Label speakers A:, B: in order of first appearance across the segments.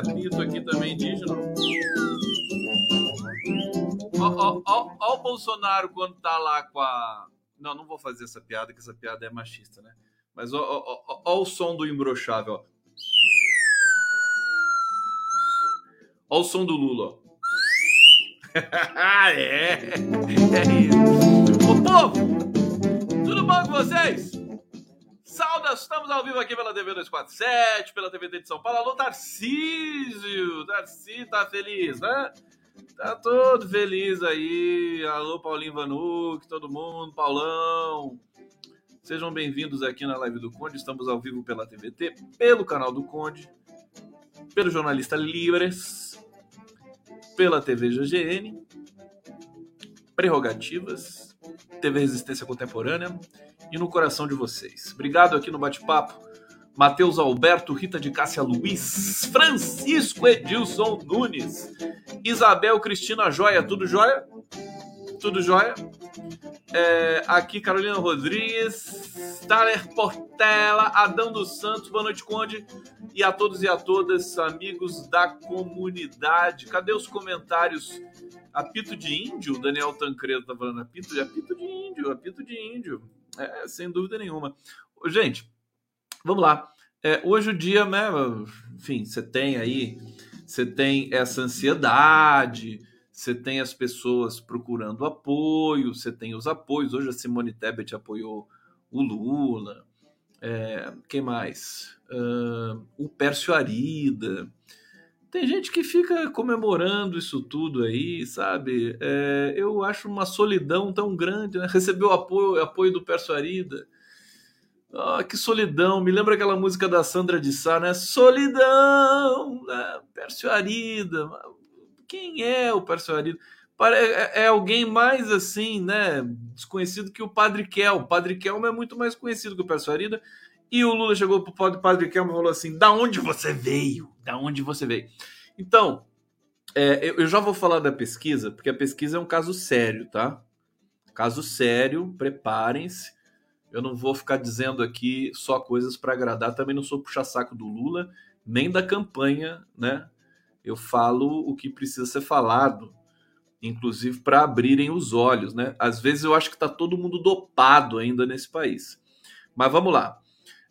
A: apito aqui também indígena. Ó, ó, ó, ó o Bolsonaro quando tá lá com a não, não vou fazer essa piada, que essa piada é machista, né? Mas ó, ó, ó, ó o som do imbrochável, ó. Ó o som do Lula, ó. é, é isso. Ô povo, tudo bom com vocês? Saudas, estamos ao vivo aqui pela TV 247, pela TVT de São Paulo. Alô, Tarcísio! Tarcísio tá feliz, né? Tá todo feliz aí. Alô, Paulinho Vanuc, todo mundo, Paulão. Sejam bem-vindos aqui na live do Conde. Estamos ao vivo pela TVT, pelo canal do Conde, pelo jornalista Libres, pela TV GGN, Prerrogativas, TV Resistência Contemporânea e no coração de vocês. Obrigado aqui no bate-papo Matheus Alberto, Rita de Cássia Luiz, Francisco Edilson Nunes, Isabel Cristina Joia, tudo jóia? Tudo jóia? É, aqui Carolina Rodrigues, Thaler Portela, Adão dos Santos, boa noite, Conde, e a todos e a todas, amigos da comunidade. Cadê os comentários? Apito de índio, Daniel Tancredo tá falando, apito apito de índio, apito de índio. É, sem dúvida nenhuma. Gente, Vamos lá. É, hoje o dia, né? Enfim, você tem aí, você tem essa ansiedade, você tem as pessoas procurando apoio, você tem os apoios. Hoje a Simone Tebet apoiou o Lula. É, quem mais? Uh, o Pércio Arida. Tem gente que fica comemorando isso tudo aí, sabe? É, eu acho uma solidão tão grande, né? Recebeu apoio, apoio do Pércio Arida. Ah, que solidão. Me lembra aquela música da Sandra de Sá, né? Solidão, né? Arida. Quem é o Pércio Arida? É, é alguém mais assim, né? Desconhecido que o Padre Kel. O Padre Kelmo é muito mais conhecido que o Pércio Arida. E o Lula chegou pro Padre Kelmo e falou assim: da onde você veio? Da onde você veio? Então, é, eu já vou falar da pesquisa, porque a pesquisa é um caso sério, tá? Caso sério, preparem-se eu não vou ficar dizendo aqui só coisas para agradar, também não sou puxa-saco do Lula, nem da campanha, né? Eu falo o que precisa ser falado, inclusive para abrirem os olhos, né? Às vezes eu acho que está todo mundo dopado ainda nesse país. Mas vamos lá.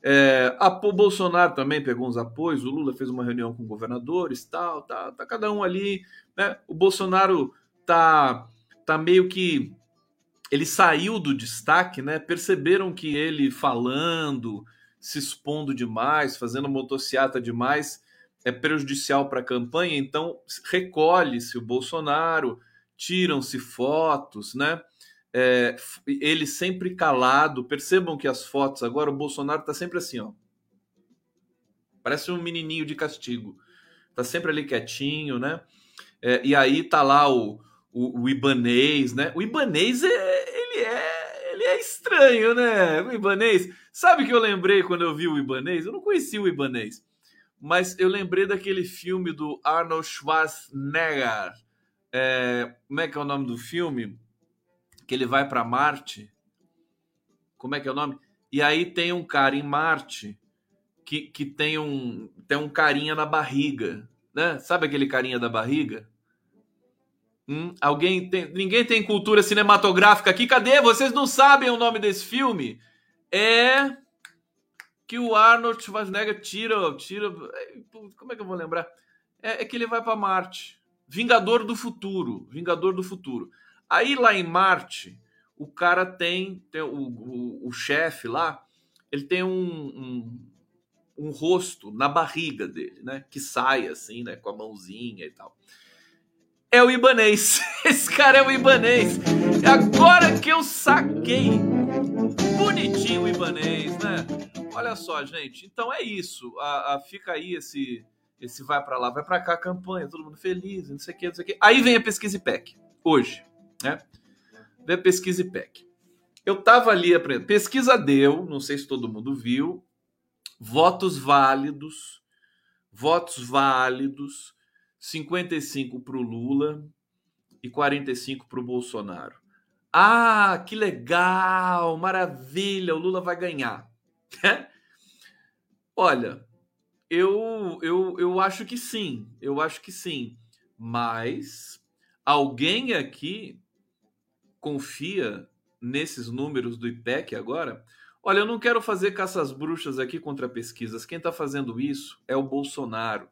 A: É, a, o Bolsonaro também pegou uns apoios, o Lula fez uma reunião com governadores, tal, tá, tá cada um ali, né? O Bolsonaro tá, tá meio que ele saiu do destaque, né? Perceberam que ele falando, se expondo demais, fazendo motociata demais, é prejudicial para a campanha, então recolhe-se o Bolsonaro, tiram-se fotos, né? É, ele sempre calado. Percebam que as fotos agora o Bolsonaro está sempre assim, ó. Parece um menininho de castigo. Tá sempre ali quietinho, né? É, e aí tá lá o, o, o Ibanês, né? O Ibanês é, é estranho, né? O Ibanês. Sabe que eu lembrei quando eu vi o Ibanês? Eu não conhecia o Ibanês. Mas eu lembrei daquele filme do Arnold Schwarzenegger. É, como é que é o nome do filme? Que ele vai para Marte. Como é que é o nome? E aí tem um cara em Marte que, que tem, um, tem um carinha na barriga. Né? Sabe aquele carinha da barriga? Hum, alguém tem, ninguém tem cultura cinematográfica aqui. Cadê? Vocês não sabem o nome desse filme? É que o Arnold Schwarzenegger tira, tira. Como é que eu vou lembrar? É, é que ele vai para Marte. Vingador do futuro, Vingador do futuro. Aí lá em Marte, o cara tem, tem o, o, o chefe lá, ele tem um, um, um rosto na barriga dele, né? Que sai assim, né? Com a mãozinha e tal é o Ibanês. Esse cara é o Ibanês. Agora que eu saquei. Bonitinho o Ibanês, né? Olha só, gente. Então é isso. A, a fica aí esse esse vai para lá, vai para cá, campanha, todo mundo feliz, não sei o que, não sei o que. Aí vem a pesquisa IPEC, hoje, né? A pesquisa IPEC. eu tava ali aprendendo. Pesquisa deu, não sei se todo mundo viu, votos válidos, votos válidos, 55 para o Lula e 45 para o Bolsonaro. Ah, que legal, maravilha, o Lula vai ganhar. Olha, eu, eu, eu acho que sim, eu acho que sim, mas alguém aqui confia nesses números do IPEC agora? Olha, eu não quero fazer caças bruxas aqui contra pesquisas. Quem está fazendo isso é o Bolsonaro.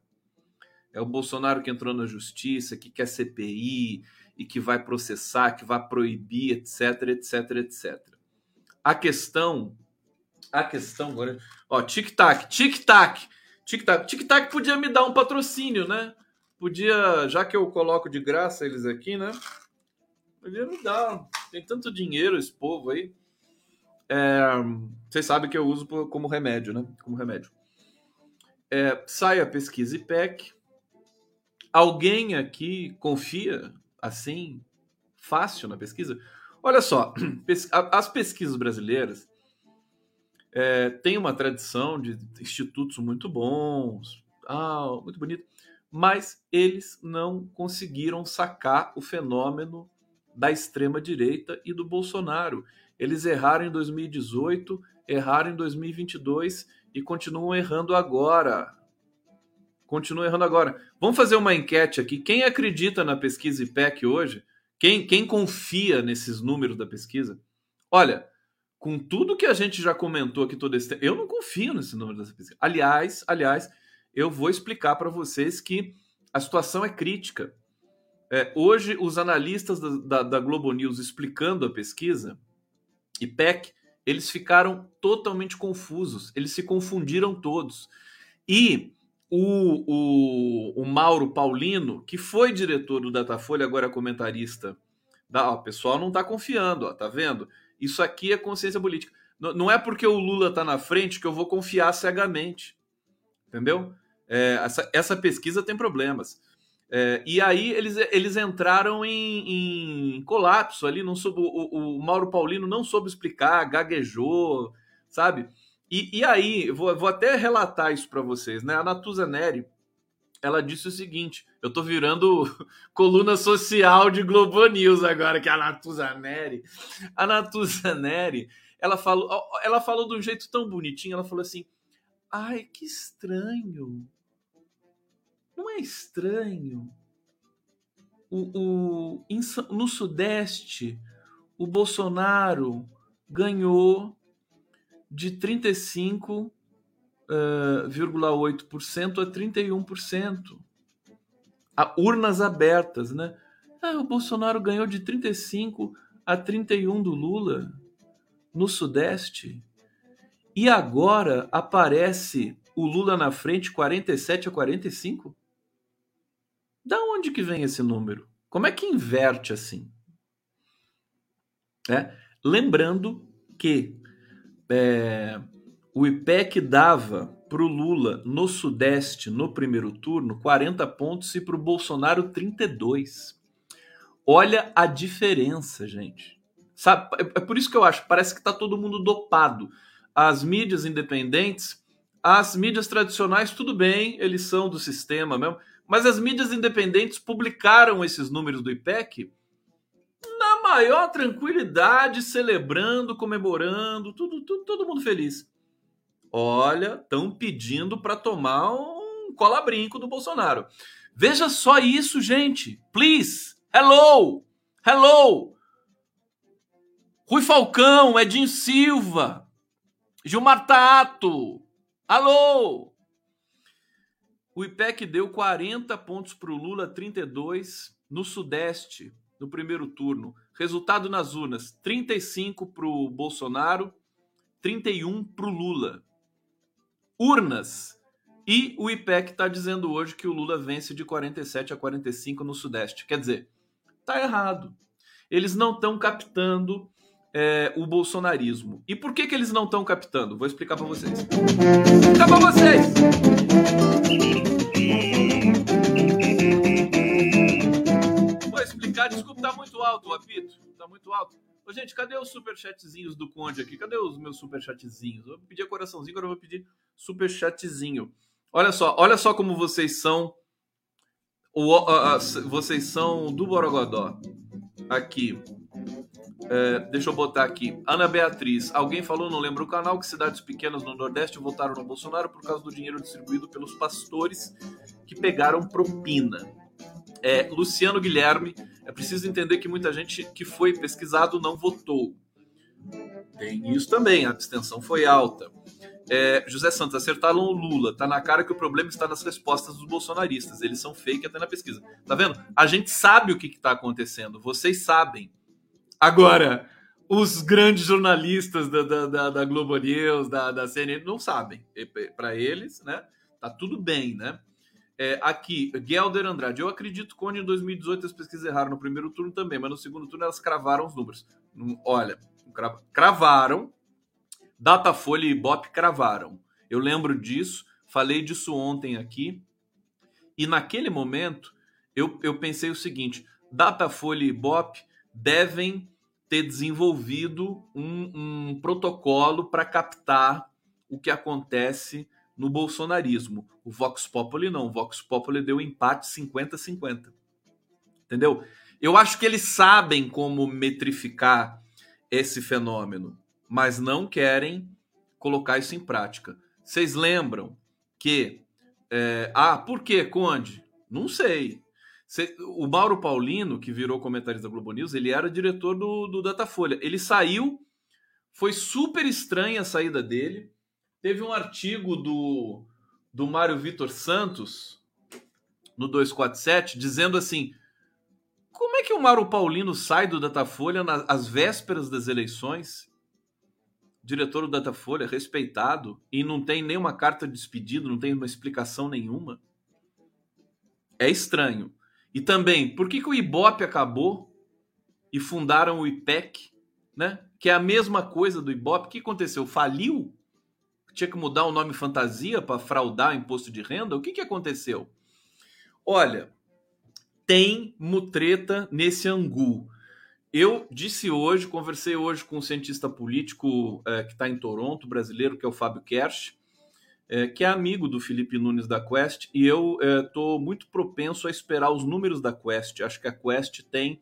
A: É o Bolsonaro que entrou na justiça, que quer CPI e que vai processar, que vai proibir, etc, etc, etc. A questão, a questão agora, ó, tic-tac, tic-tac, tic-tac, tic-tac podia me dar um patrocínio, né? Podia, já que eu coloco de graça eles aqui, né? Podia me dar. Tem tanto dinheiro esse povo aí. É, vocês sabem que eu uso como remédio, né? Como remédio. É, sai a pesquisa IPEC, Alguém aqui confia assim fácil na pesquisa? Olha só, as pesquisas brasileiras é, têm uma tradição de institutos muito bons, ah, muito bonito, mas eles não conseguiram sacar o fenômeno da extrema direita e do Bolsonaro. Eles erraram em 2018, erraram em 2022 e continuam errando agora. Continua errando agora. Vamos fazer uma enquete aqui. Quem acredita na pesquisa IPEC hoje? Quem, quem confia nesses números da pesquisa? Olha, com tudo que a gente já comentou aqui todo esse tempo, eu não confio nesse número dessa pesquisa. Aliás, aliás, eu vou explicar para vocês que a situação é crítica. É, hoje, os analistas da, da, da Globo News explicando a pesquisa, IPEC, eles ficaram totalmente confusos. Eles se confundiram todos. E o, o, o Mauro Paulino, que foi diretor do Datafolha, agora é comentarista, da, ó, o pessoal não está confiando, ó, tá vendo? Isso aqui é consciência política. N não é porque o Lula está na frente que eu vou confiar cegamente, entendeu? É, essa, essa pesquisa tem problemas. É, e aí eles, eles entraram em, em colapso ali, não soube, o, o Mauro Paulino não soube explicar, gaguejou, sabe? E, e aí, vou, vou até relatar isso para vocês, né? A Natuza Neri, ela disse o seguinte: eu tô virando coluna social de Globo News agora, que é a Natuza Neri. A Natuza Neri, ela falou, ela falou de um jeito tão bonitinho, ela falou assim: ai, que estranho. Estranho? O, o, no Sudeste, o Bolsonaro ganhou de 35,8% uh, a 31%. A urnas abertas, né? Ah, o Bolsonaro ganhou de 35 a 31 do Lula no Sudeste. E agora aparece o Lula na frente 47 a 45? Da onde que vem esse número? Como é que inverte assim? É, lembrando que é, o IPEC dava para o Lula no Sudeste, no primeiro turno, 40 pontos e para o Bolsonaro 32. Olha a diferença, gente. Sabe, é, é por isso que eu acho, parece que está todo mundo dopado. As mídias independentes, as mídias tradicionais, tudo bem, eles são do sistema mesmo, mas as mídias independentes publicaram esses números do IPEC na maior tranquilidade, celebrando, comemorando, tudo, tudo todo mundo feliz. Olha, estão pedindo para tomar um cola-brinco do Bolsonaro. Veja só isso, gente. Please. Hello. Hello. Rui Falcão, Edinho Silva, Gilmar Tato. Alô. O IPEC deu 40 pontos para o Lula, 32 no Sudeste no primeiro turno. Resultado nas urnas: 35 para o Bolsonaro, 31 para o Lula. Urnas. E o IPEC está dizendo hoje que o Lula vence de 47 a 45 no Sudeste. Quer dizer, tá errado. Eles não estão captando é, o bolsonarismo. E por que, que eles não estão captando? Vou explicar para vocês. Vou explicar para vocês. Desculpa, tá muito alto o apito. Tá muito alto. Ô, gente, cadê os superchatzinhos do Conde aqui? Cadê os meus superchatzinhos? Eu pedi coraçãozinho, agora eu vou pedir superchatzinho. Olha só, olha só como vocês são. O, a, a, vocês são do Borogodó. Aqui. É, deixa eu botar aqui. Ana Beatriz. Alguém falou, não lembro o canal, que cidades pequenas no Nordeste votaram no Bolsonaro por causa do dinheiro distribuído pelos pastores que pegaram propina. É, Luciano Guilherme. É preciso entender que muita gente que foi pesquisado não votou. Tem isso também, a abstenção foi alta. É, José Santos, acertaram o Lula. Tá na cara que o problema está nas respostas dos bolsonaristas. Eles são fake até na pesquisa. Tá vendo? A gente sabe o que está acontecendo. Vocês sabem. Agora, os grandes jornalistas da, da, da, da Globo News, da, da CNN, não sabem. Para eles, né? Tá tudo bem, né? É, aqui, Gelder Andrade. Eu acredito que em 2018 as pesquisas erraram no primeiro turno também, mas no segundo turno elas cravaram os números. Olha, cravaram, Datafolha e Ibope cravaram. Eu lembro disso, falei disso ontem aqui. E naquele momento, eu, eu pensei o seguinte: Datafolha e Ibope devem ter desenvolvido um, um protocolo para captar o que acontece no bolsonarismo. O Vox Populi não. O Vox Populi deu empate 50-50. Entendeu? Eu acho que eles sabem como metrificar esse fenômeno mas não querem colocar isso em prática. Vocês lembram que. É, ah, por que, Conde? Não sei. O Mauro Paulino, que virou comentarista da Globo News, ele era diretor do, do Datafolha. Ele saiu, foi super estranha a saída dele. Teve um artigo do, do Mário Vitor Santos, no 247, dizendo assim: como é que o Mauro Paulino sai do Datafolha nas, às vésperas das eleições diretor do Datafolha, respeitado, e não tem nenhuma carta de despedido, não tem uma explicação nenhuma. É estranho. E também, por que, que o Ibope acabou e fundaram o IPEC, né? Que é a mesma coisa do Ibope. O que aconteceu? Faliu? Tinha que mudar o nome fantasia para fraudar imposto de renda? O que, que aconteceu? Olha, tem mutreta nesse angu. Eu disse hoje, conversei hoje com um cientista político é, que está em Toronto, brasileiro, que é o Fábio Kersh, é, que é amigo do Felipe Nunes da Quest, e eu estou é, muito propenso a esperar os números da Quest. Acho que a Quest tem,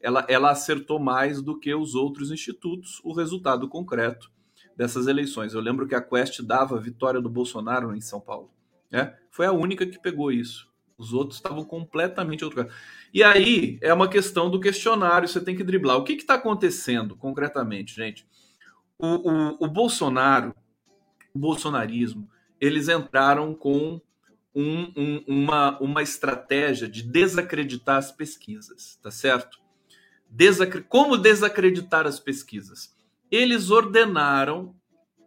A: ela, ela acertou mais do que os outros institutos o resultado concreto dessas eleições. Eu lembro que a Quest dava a vitória do Bolsonaro em São Paulo. Né? Foi a única que pegou isso. Os outros estavam completamente outro caso. E aí é uma questão do questionário, você tem que driblar. O que está acontecendo concretamente, gente? O, o, o, Bolsonaro, o bolsonarismo, eles entraram com um, um, uma, uma estratégia de desacreditar as pesquisas, tá certo? Desacre... Como desacreditar as pesquisas? Eles ordenaram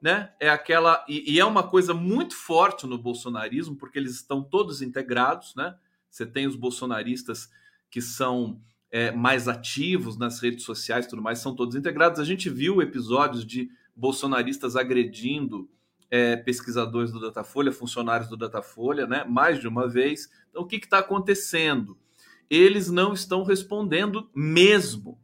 A: né? É aquela e, e, é uma coisa muito forte no bolsonarismo porque eles estão todos integrados, né? Você tem os bolsonaristas que são é, mais ativos nas redes sociais, tudo mais, são todos integrados. A gente viu episódios de bolsonaristas agredindo é, pesquisadores do Datafolha, funcionários do Datafolha, né? Mais de uma vez. Então, o que está acontecendo? Eles não estão respondendo mesmo,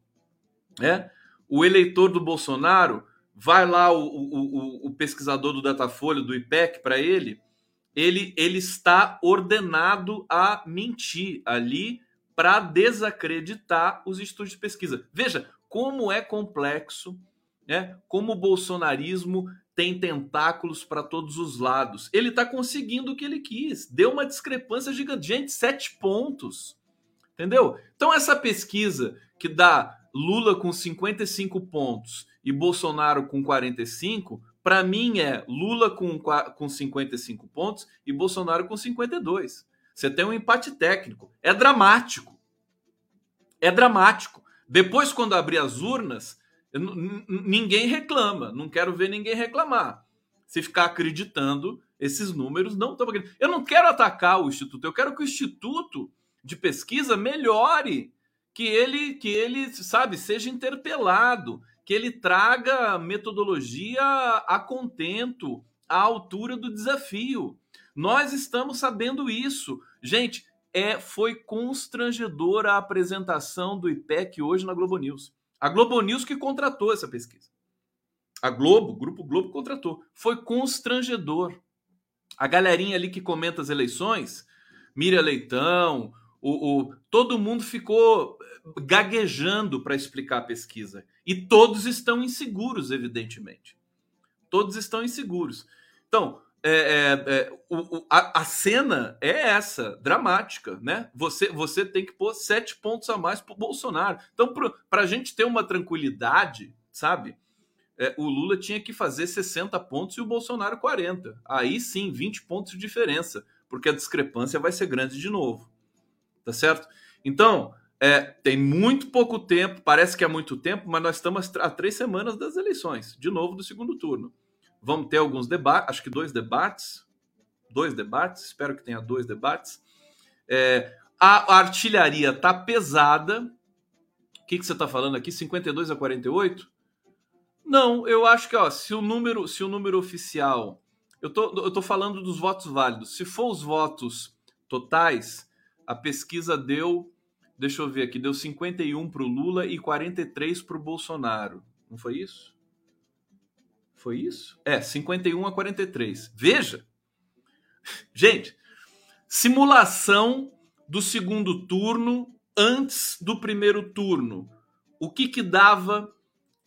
A: né? O eleitor do Bolsonaro vai lá o, o, o, pesquisador do Datafolha, do IPEC, para ele, ele, ele está ordenado a mentir ali para desacreditar os estudos de pesquisa. Veja como é complexo, né? como o bolsonarismo tem tentáculos para todos os lados. Ele está conseguindo o que ele quis. Deu uma discrepância gigante. Gente, sete pontos. Entendeu? Então, essa pesquisa que dá Lula com 55 pontos e Bolsonaro com 45, para mim é Lula com, com 55 pontos e Bolsonaro com 52. Você tem um empate técnico. É dramático. É dramático. Depois, quando abrir as urnas, ninguém reclama. Não quero ver ninguém reclamar. Se ficar acreditando, esses números não estão. Eu não quero atacar o Instituto, eu quero que o Instituto de Pesquisa melhore. Que ele, que ele, sabe, seja interpelado, que ele traga metodologia a contento, à altura do desafio. Nós estamos sabendo isso. Gente, é, foi constrangedora a apresentação do IPEC hoje na Globo News. A Globo News que contratou essa pesquisa. A Globo, o Grupo Globo contratou. Foi constrangedor. A galerinha ali que comenta as eleições, Miriam Leitão, o, o todo mundo ficou gaguejando para explicar a pesquisa. E todos estão inseguros, evidentemente. Todos estão inseguros. Então, é, é, é, o, o, a, a, cena é essa, dramática, né? Você, você tem que pôr sete pontos a mais para o Bolsonaro. Então, para a gente ter uma tranquilidade, sabe? É, o Lula tinha que fazer 60 pontos e o Bolsonaro 40. Aí sim, 20 pontos de diferença, porque a discrepância vai ser grande de novo. Tá certo? Então, é, tem muito pouco tempo, parece que é muito tempo, mas nós estamos a três semanas das eleições, de novo do segundo turno. Vamos ter alguns debates, acho que dois debates. Dois debates, espero que tenha dois debates. É, a artilharia tá pesada. O que, que você está falando aqui? 52 a 48? Não, eu acho que ó, se o número, se o número oficial, eu tô, eu tô falando dos votos válidos. Se for os votos totais, a pesquisa deu, deixa eu ver aqui, deu 51 para o Lula e 43 para o Bolsonaro. Não foi isso? Foi isso? É, 51 a 43. Veja. Gente, simulação do segundo turno antes do primeiro turno. O que que dava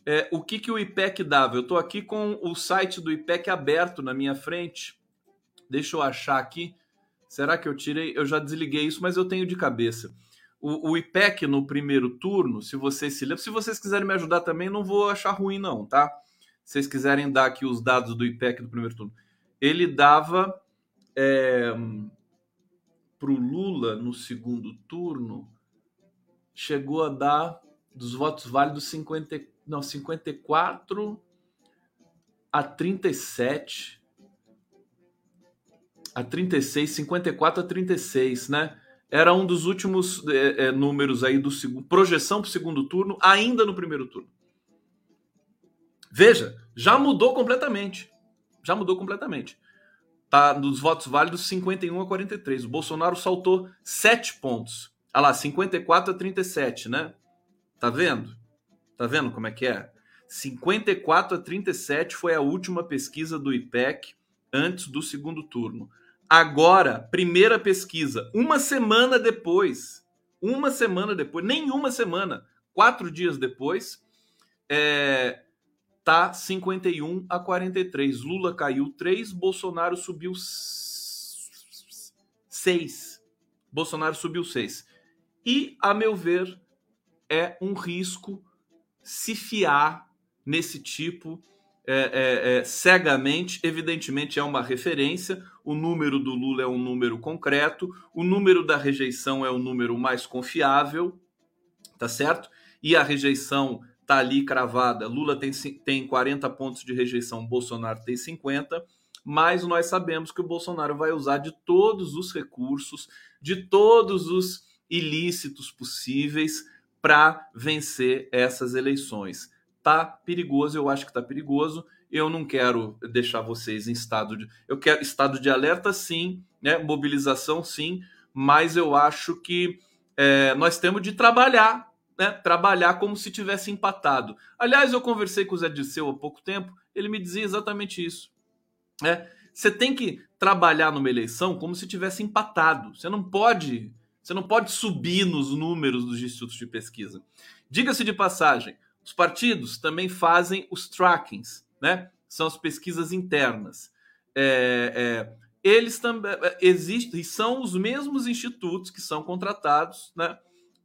A: é, o que, que o IPEC dava? Eu estou aqui com o site do IPEC aberto na minha frente. Deixa eu achar aqui. Será que eu tirei? Eu já desliguei isso, mas eu tenho de cabeça. O, o IPEC no primeiro turno, se vocês se lembram, se vocês quiserem me ajudar também, não vou achar ruim, não, tá? Vocês quiserem dar aqui os dados do IPEC do primeiro turno, ele dava é, para o Lula no segundo turno, chegou a dar dos votos válidos 50, não, 54 a 37 a 36, 54 a 36, né? Era um dos últimos é, é, números aí do segundo, projeção para o segundo turno, ainda no primeiro turno. Veja, já mudou completamente. Já mudou completamente. Tá dos votos válidos 51 a 43. O Bolsonaro saltou 7 pontos. Olha lá, 54 a 37, né? Tá vendo? Tá vendo como é que é? 54 a 37 foi a última pesquisa do IPEC antes do segundo turno. Agora, primeira pesquisa, uma semana depois, uma semana depois, nenhuma semana, quatro dias depois, é, tá 51 a 43. Lula caiu 3, Bolsonaro subiu 6. Bolsonaro subiu 6. E, a meu ver, é um risco se fiar nesse tipo é, é, é, cegamente. Evidentemente, é uma referência. O número do Lula é um número concreto, o número da rejeição é o número mais confiável, tá certo? E a rejeição tá ali cravada. Lula tem, tem 40 pontos de rejeição, Bolsonaro tem 50, mas nós sabemos que o Bolsonaro vai usar de todos os recursos, de todos os ilícitos possíveis para vencer essas eleições. Tá perigoso, eu acho que tá perigoso. Eu não quero deixar vocês em estado de. Eu quero estado de alerta, sim, né? mobilização, sim, mas eu acho que é, nós temos de trabalhar né, trabalhar como se tivesse empatado. Aliás, eu conversei com o Zé Disseu há pouco tempo, ele me dizia exatamente isso. Né? Você tem que trabalhar numa eleição como se tivesse empatado. Você não pode, você não pode subir nos números dos institutos de pesquisa. Diga-se de passagem, os partidos também fazem os trackings, né? São as pesquisas internas. É, é, eles também é, existem e são os mesmos institutos que são contratados, né?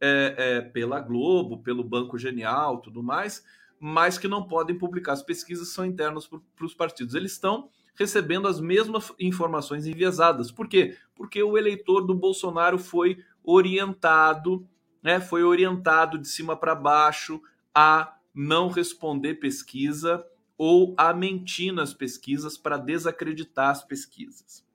A: É, é, pela Globo, pelo Banco Genial, tudo mais, mas que não podem publicar. As pesquisas são internas para os partidos. Eles estão recebendo as mesmas informações enviesadas. Por quê? Porque o eleitor do Bolsonaro foi orientado, né, foi orientado de cima para baixo a não responder pesquisa ou a mentir nas pesquisas para desacreditar as pesquisas.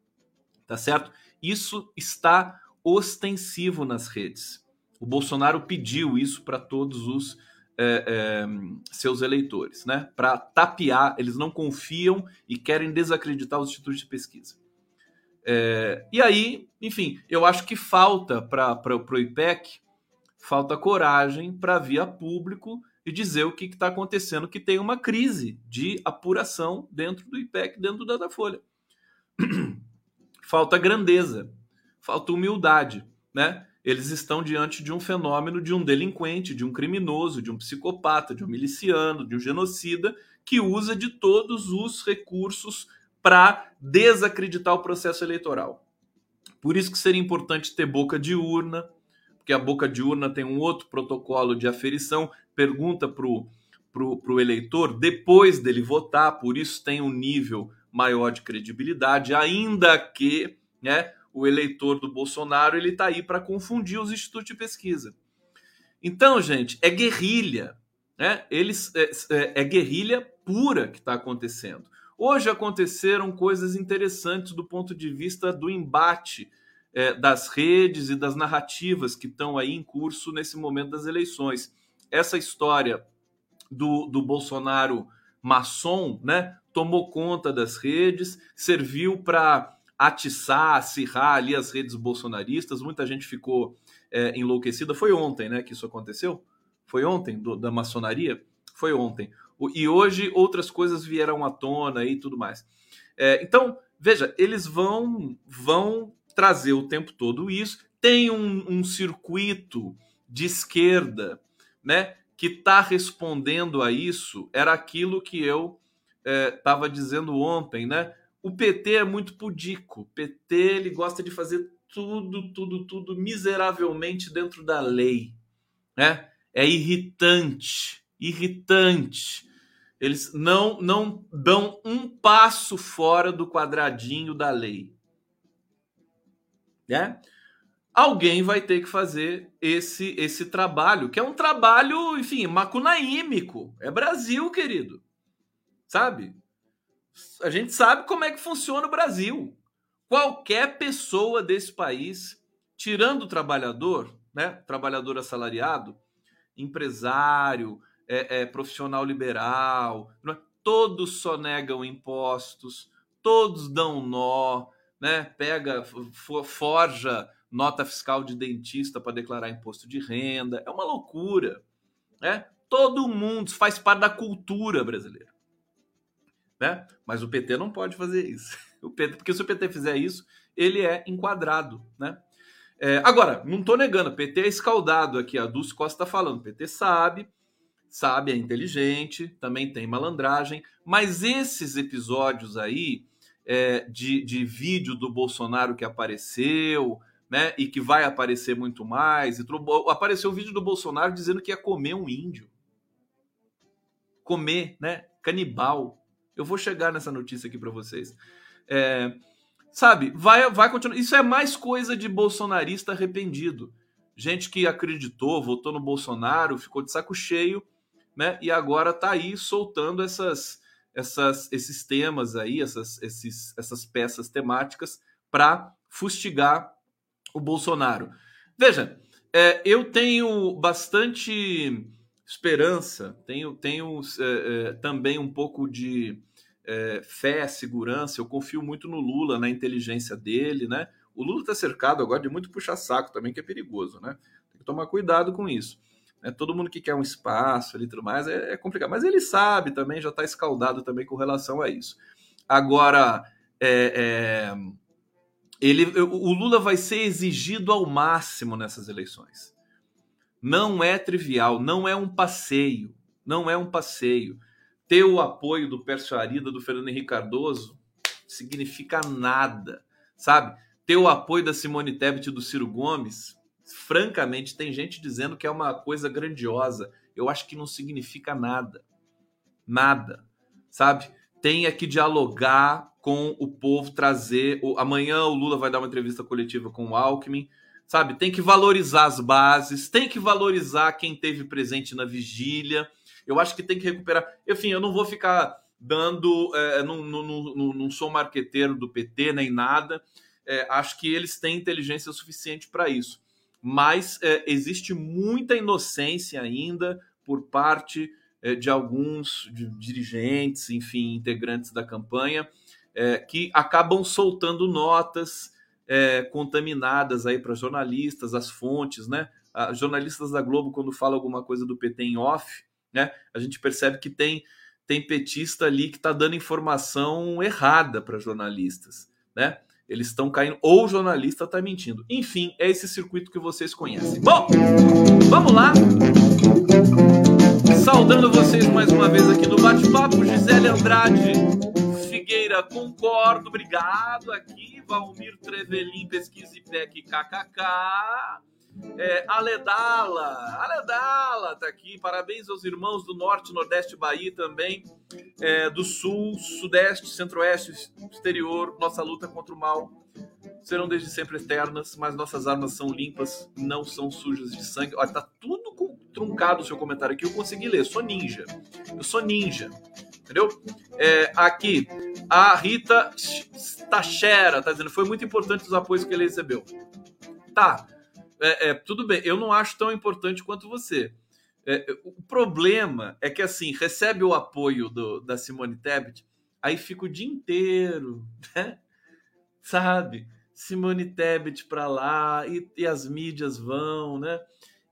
A: Tá certo? Isso está ostensivo nas redes. O Bolsonaro pediu isso para todos os é, é, seus eleitores, né? Para tapear, eles não confiam e querem desacreditar os institutos de pesquisa. É, e aí, enfim, eu acho que falta para o IPEC falta coragem para vir a público e dizer o que está acontecendo, que tem uma crise de apuração dentro do IPEC, dentro do Datafolha. falta grandeza, falta humildade, né? Eles estão diante de um fenômeno de um delinquente, de um criminoso, de um psicopata, de um miliciano, de um genocida que usa de todos os recursos para desacreditar o processo eleitoral. Por isso que seria importante ter boca de urna, porque a boca de urna tem um outro protocolo de aferição, pergunta para o eleitor depois dele votar, por isso tem um nível maior de credibilidade, ainda que né, o eleitor do Bolsonaro ele está aí para confundir os institutos de pesquisa. Então, gente, é guerrilha. Né? Eles, é, é, é guerrilha pura que está acontecendo. Hoje aconteceram coisas interessantes do ponto de vista do embate é, das redes e das narrativas que estão aí em curso nesse momento das eleições. Essa história do, do Bolsonaro maçom, né, tomou conta das redes, serviu para atiçar, acirrar ali as redes bolsonaristas. Muita gente ficou é, enlouquecida. Foi ontem, né, que isso aconteceu? Foi ontem do, da maçonaria? Foi ontem. O, e hoje outras coisas vieram à tona e tudo mais. É, então, veja, eles vão vão trazer o tempo todo isso. Tem um, um circuito de esquerda, né, que está respondendo a isso. Era aquilo que eu estava é, dizendo ontem, né? O PT é muito pudico. O PT ele gosta de fazer tudo, tudo, tudo miseravelmente dentro da lei, né? É irritante, irritante. Eles não não dão um passo fora do quadradinho da lei, né? Alguém vai ter que fazer esse esse trabalho, que é um trabalho, enfim, macunaímico. É Brasil, querido. Sabe? A gente sabe como é que funciona o Brasil. Qualquer pessoa desse país, tirando o trabalhador, né, trabalhador assalariado, empresário, é, é, profissional liberal, é? todos só negam impostos, todos dão nó, né, pega, forja nota fiscal de dentista para declarar imposto de renda, é uma loucura, né? Todo mundo faz parte da cultura brasileira né? Mas o PT não pode fazer isso. O PT, porque se o PT fizer isso, ele é enquadrado, né? É, agora, não estou negando, o PT é escaldado aqui, a Dulce Costa está falando, o PT sabe, sabe, é inteligente, também tem malandragem, mas esses episódios aí é, de, de vídeo do Bolsonaro que apareceu, né, e que vai aparecer muito mais, e apareceu o vídeo do Bolsonaro dizendo que ia comer um índio. Comer, né? Canibal. Eu vou chegar nessa notícia aqui para vocês. É, sabe, vai, vai continuar. Isso é mais coisa de bolsonarista arrependido. Gente que acreditou, votou no Bolsonaro, ficou de saco cheio, né? E agora tá aí soltando essas, essas, esses temas aí, essas, esses, essas peças temáticas para fustigar o Bolsonaro. Veja, é, eu tenho bastante esperança, tenho, tenho é, é, também um pouco de é, fé, segurança. Eu confio muito no Lula, na inteligência dele, né? O Lula está cercado agora de muito puxa-saco também, que é perigoso, né? Tem que tomar cuidado com isso. Né? Todo mundo que quer um espaço ali tudo mais é, é complicado. Mas ele sabe também, já está escaldado também com relação a isso. Agora, é, é, ele, o Lula vai ser exigido ao máximo nessas eleições. Não é trivial, não é um passeio, não é um passeio ter o apoio do Pércio Arida, do Fernando Henrique Cardoso, significa nada, sabe? Ter o apoio da Simone Tebet e do Ciro Gomes, francamente, tem gente dizendo que é uma coisa grandiosa. Eu acho que não significa nada. Nada, sabe? Tem é que dialogar com o povo, trazer. Amanhã o Lula vai dar uma entrevista coletiva com o Alckmin, sabe? Tem que valorizar as bases, tem que valorizar quem teve presente na vigília eu acho que tem que recuperar. Enfim, eu não vou ficar dando. É, não, não, não, não sou marqueteiro do PT nem nada. É, acho que eles têm inteligência suficiente para isso. Mas é, existe muita inocência ainda por parte é, de alguns de dirigentes, enfim, integrantes da campanha, é, que acabam soltando notas é, contaminadas aí para jornalistas, as fontes, né? a, jornalistas da Globo, quando falam alguma coisa do PT em off, né, a gente percebe que tem, tem petista ali que está dando informação errada para jornalistas. Né? Eles estão caindo, ou o jornalista está mentindo. Enfim, é esse circuito que vocês conhecem. Bom, vamos lá. Saudando vocês mais uma vez aqui no bate-papo, Gisele Andrade Figueira, concordo, obrigado aqui. Valmir Trevelin, Pesquisa IPEC KKK. É, Aledala, Aledala tá aqui. Parabéns aos irmãos do Norte, Nordeste, Bahia também, é, do Sul, Sudeste, Centro-Oeste, Exterior. Nossa luta contra o mal serão desde sempre eternas, mas nossas armas são limpas, não são sujas de sangue. Olha, tá tudo truncado o seu comentário aqui. Eu consegui ler. Sou ninja. Eu sou ninja. Entendeu? É, aqui, a Rita Tachera tá dizendo foi muito importante os apoios que ele recebeu. Tá é, é, tudo bem, eu não acho tão importante quanto você. É, o problema é que, assim, recebe o apoio do, da Simone Tebet, aí fica o dia inteiro, né? Sabe? Simone Tebet para lá e, e, as mídias vão, né?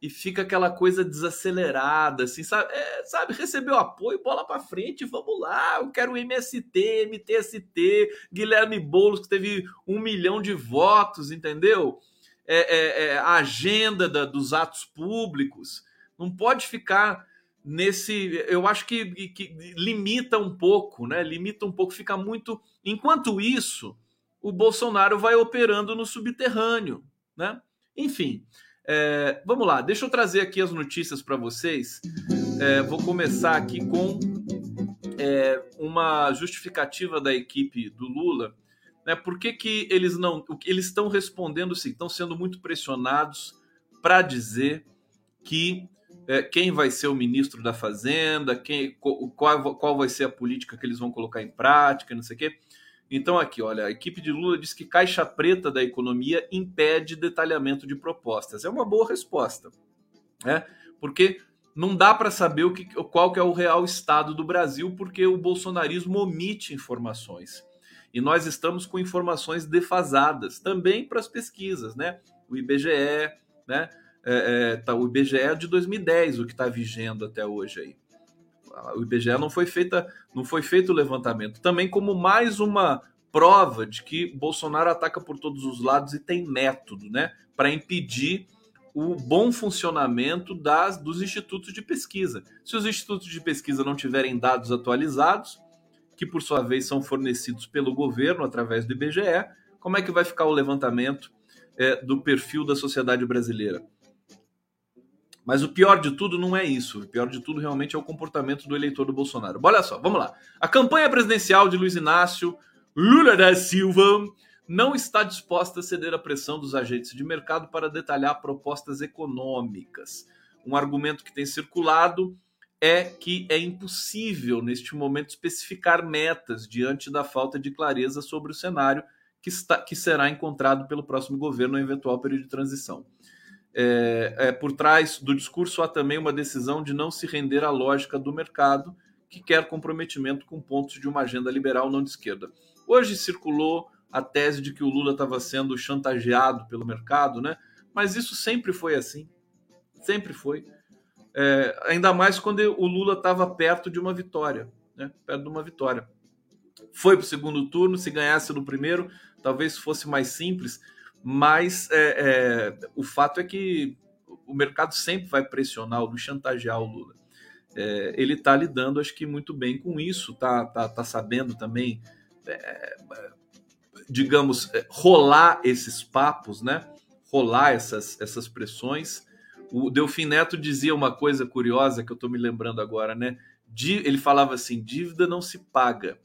A: E fica aquela coisa desacelerada, assim, sabe? É, sabe? Recebeu apoio, bola para frente, vamos lá. Eu quero MST, MTST, Guilherme Boulos, que teve um milhão de votos, entendeu? é, é, é, a agenda da, dos atos públicos. Não pode ficar nesse. Eu acho que, que, limita um pouco, né? Limita um pouco, fica muito. Enquanto isso, o Bolsonaro vai operando no subterrâneo, né? Enfim, é, vamos lá, deixa eu trazer aqui as notícias para vocês. É, vou começar aqui com é, uma justificativa da equipe do Lula né? Por que, que eles não. Eles estão respondendo sim, estão sendo muito pressionados para dizer que é, quem vai ser o ministro da Fazenda, quem, qual, qual vai ser a política que eles vão colocar em prática, não sei o quê. Então, aqui, olha, a equipe de Lula diz que caixa preta da economia impede detalhamento de propostas. É uma boa resposta, né? Porque não dá para saber o que, qual que é o real estado do Brasil, porque o bolsonarismo omite informações. E nós estamos com informações defasadas também para as pesquisas, né? O IBGE, né? É, é, tá, o IBGE é de 2010, o que está vigendo até hoje aí. O IBGE não foi feita, não foi feito o levantamento. Também como mais uma prova de que Bolsonaro ataca por todos os lados e tem método, né? Para impedir o bom funcionamento das, dos institutos de pesquisa. Se os institutos de pesquisa não tiverem dados atualizados, que por sua vez são fornecidos pelo governo através do IBGE, como é que vai ficar o levantamento é, do perfil da sociedade brasileira? Mas o pior de tudo não é isso. O pior de tudo realmente é o comportamento do eleitor do Bolsonaro. Olha só, vamos lá. A campanha presidencial de Luiz Inácio Lula da Silva não está disposta a ceder à pressão dos agentes de mercado para detalhar propostas econômicas. Um argumento que tem circulado é que é impossível, neste momento, especificar metas diante da falta de clareza sobre o cenário que, está, que será encontrado pelo próximo governo no eventual período de transição. É, é, por trás do discurso há também uma decisão de não se render à lógica do mercado, que quer comprometimento com pontos de uma agenda liberal não de esquerda. Hoje circulou a tese de que o Lula estava sendo chantageado pelo mercado, né? Mas isso sempre foi assim. Sempre foi. É, ainda mais quando o Lula estava perto de uma vitória, né? perto de uma vitória. Foi para o segundo turno, se ganhasse no primeiro, talvez fosse mais simples, mas é, é, o fato é que o mercado sempre vai pressionar ou chantagear o Lula. É, ele está lidando, acho que muito bem com isso, tá, tá, tá sabendo também, é, digamos, é, rolar esses papos, né? Rolar essas, essas pressões o Delfim Neto dizia uma coisa curiosa que eu estou me lembrando agora, né? Ele falava assim: dívida não se paga,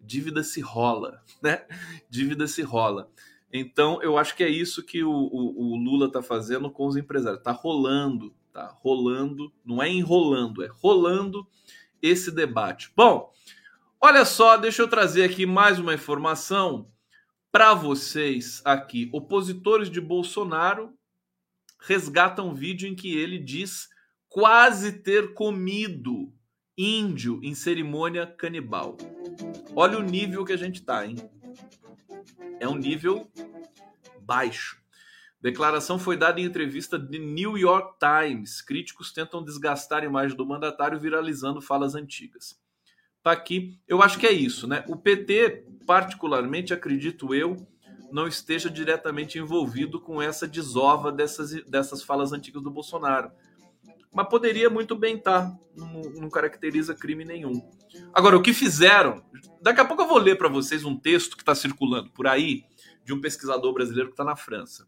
A: dívida se rola, né? Dívida se rola. Então, eu acho que é isso que o, o, o Lula está fazendo com os empresários. Está rolando, tá rolando, não é enrolando, é rolando esse debate. Bom, olha só, deixa eu trazer aqui mais uma informação para vocês aqui. Opositores de Bolsonaro resgata um vídeo em que ele diz quase ter comido índio em cerimônia canibal. Olha o nível que a gente tá, hein? É um nível baixo. Declaração foi dada em entrevista de New York Times. Críticos tentam desgastar a imagem do mandatário viralizando falas antigas. Tá aqui. Eu acho que é isso, né? O PT, particularmente, acredito eu, não esteja diretamente envolvido com essa desova dessas, dessas falas antigas do Bolsonaro. Mas poderia muito bem estar, não, não caracteriza crime nenhum. Agora, o que fizeram? Daqui a pouco eu vou ler para vocês um texto que está circulando por aí de um pesquisador brasileiro que está na França,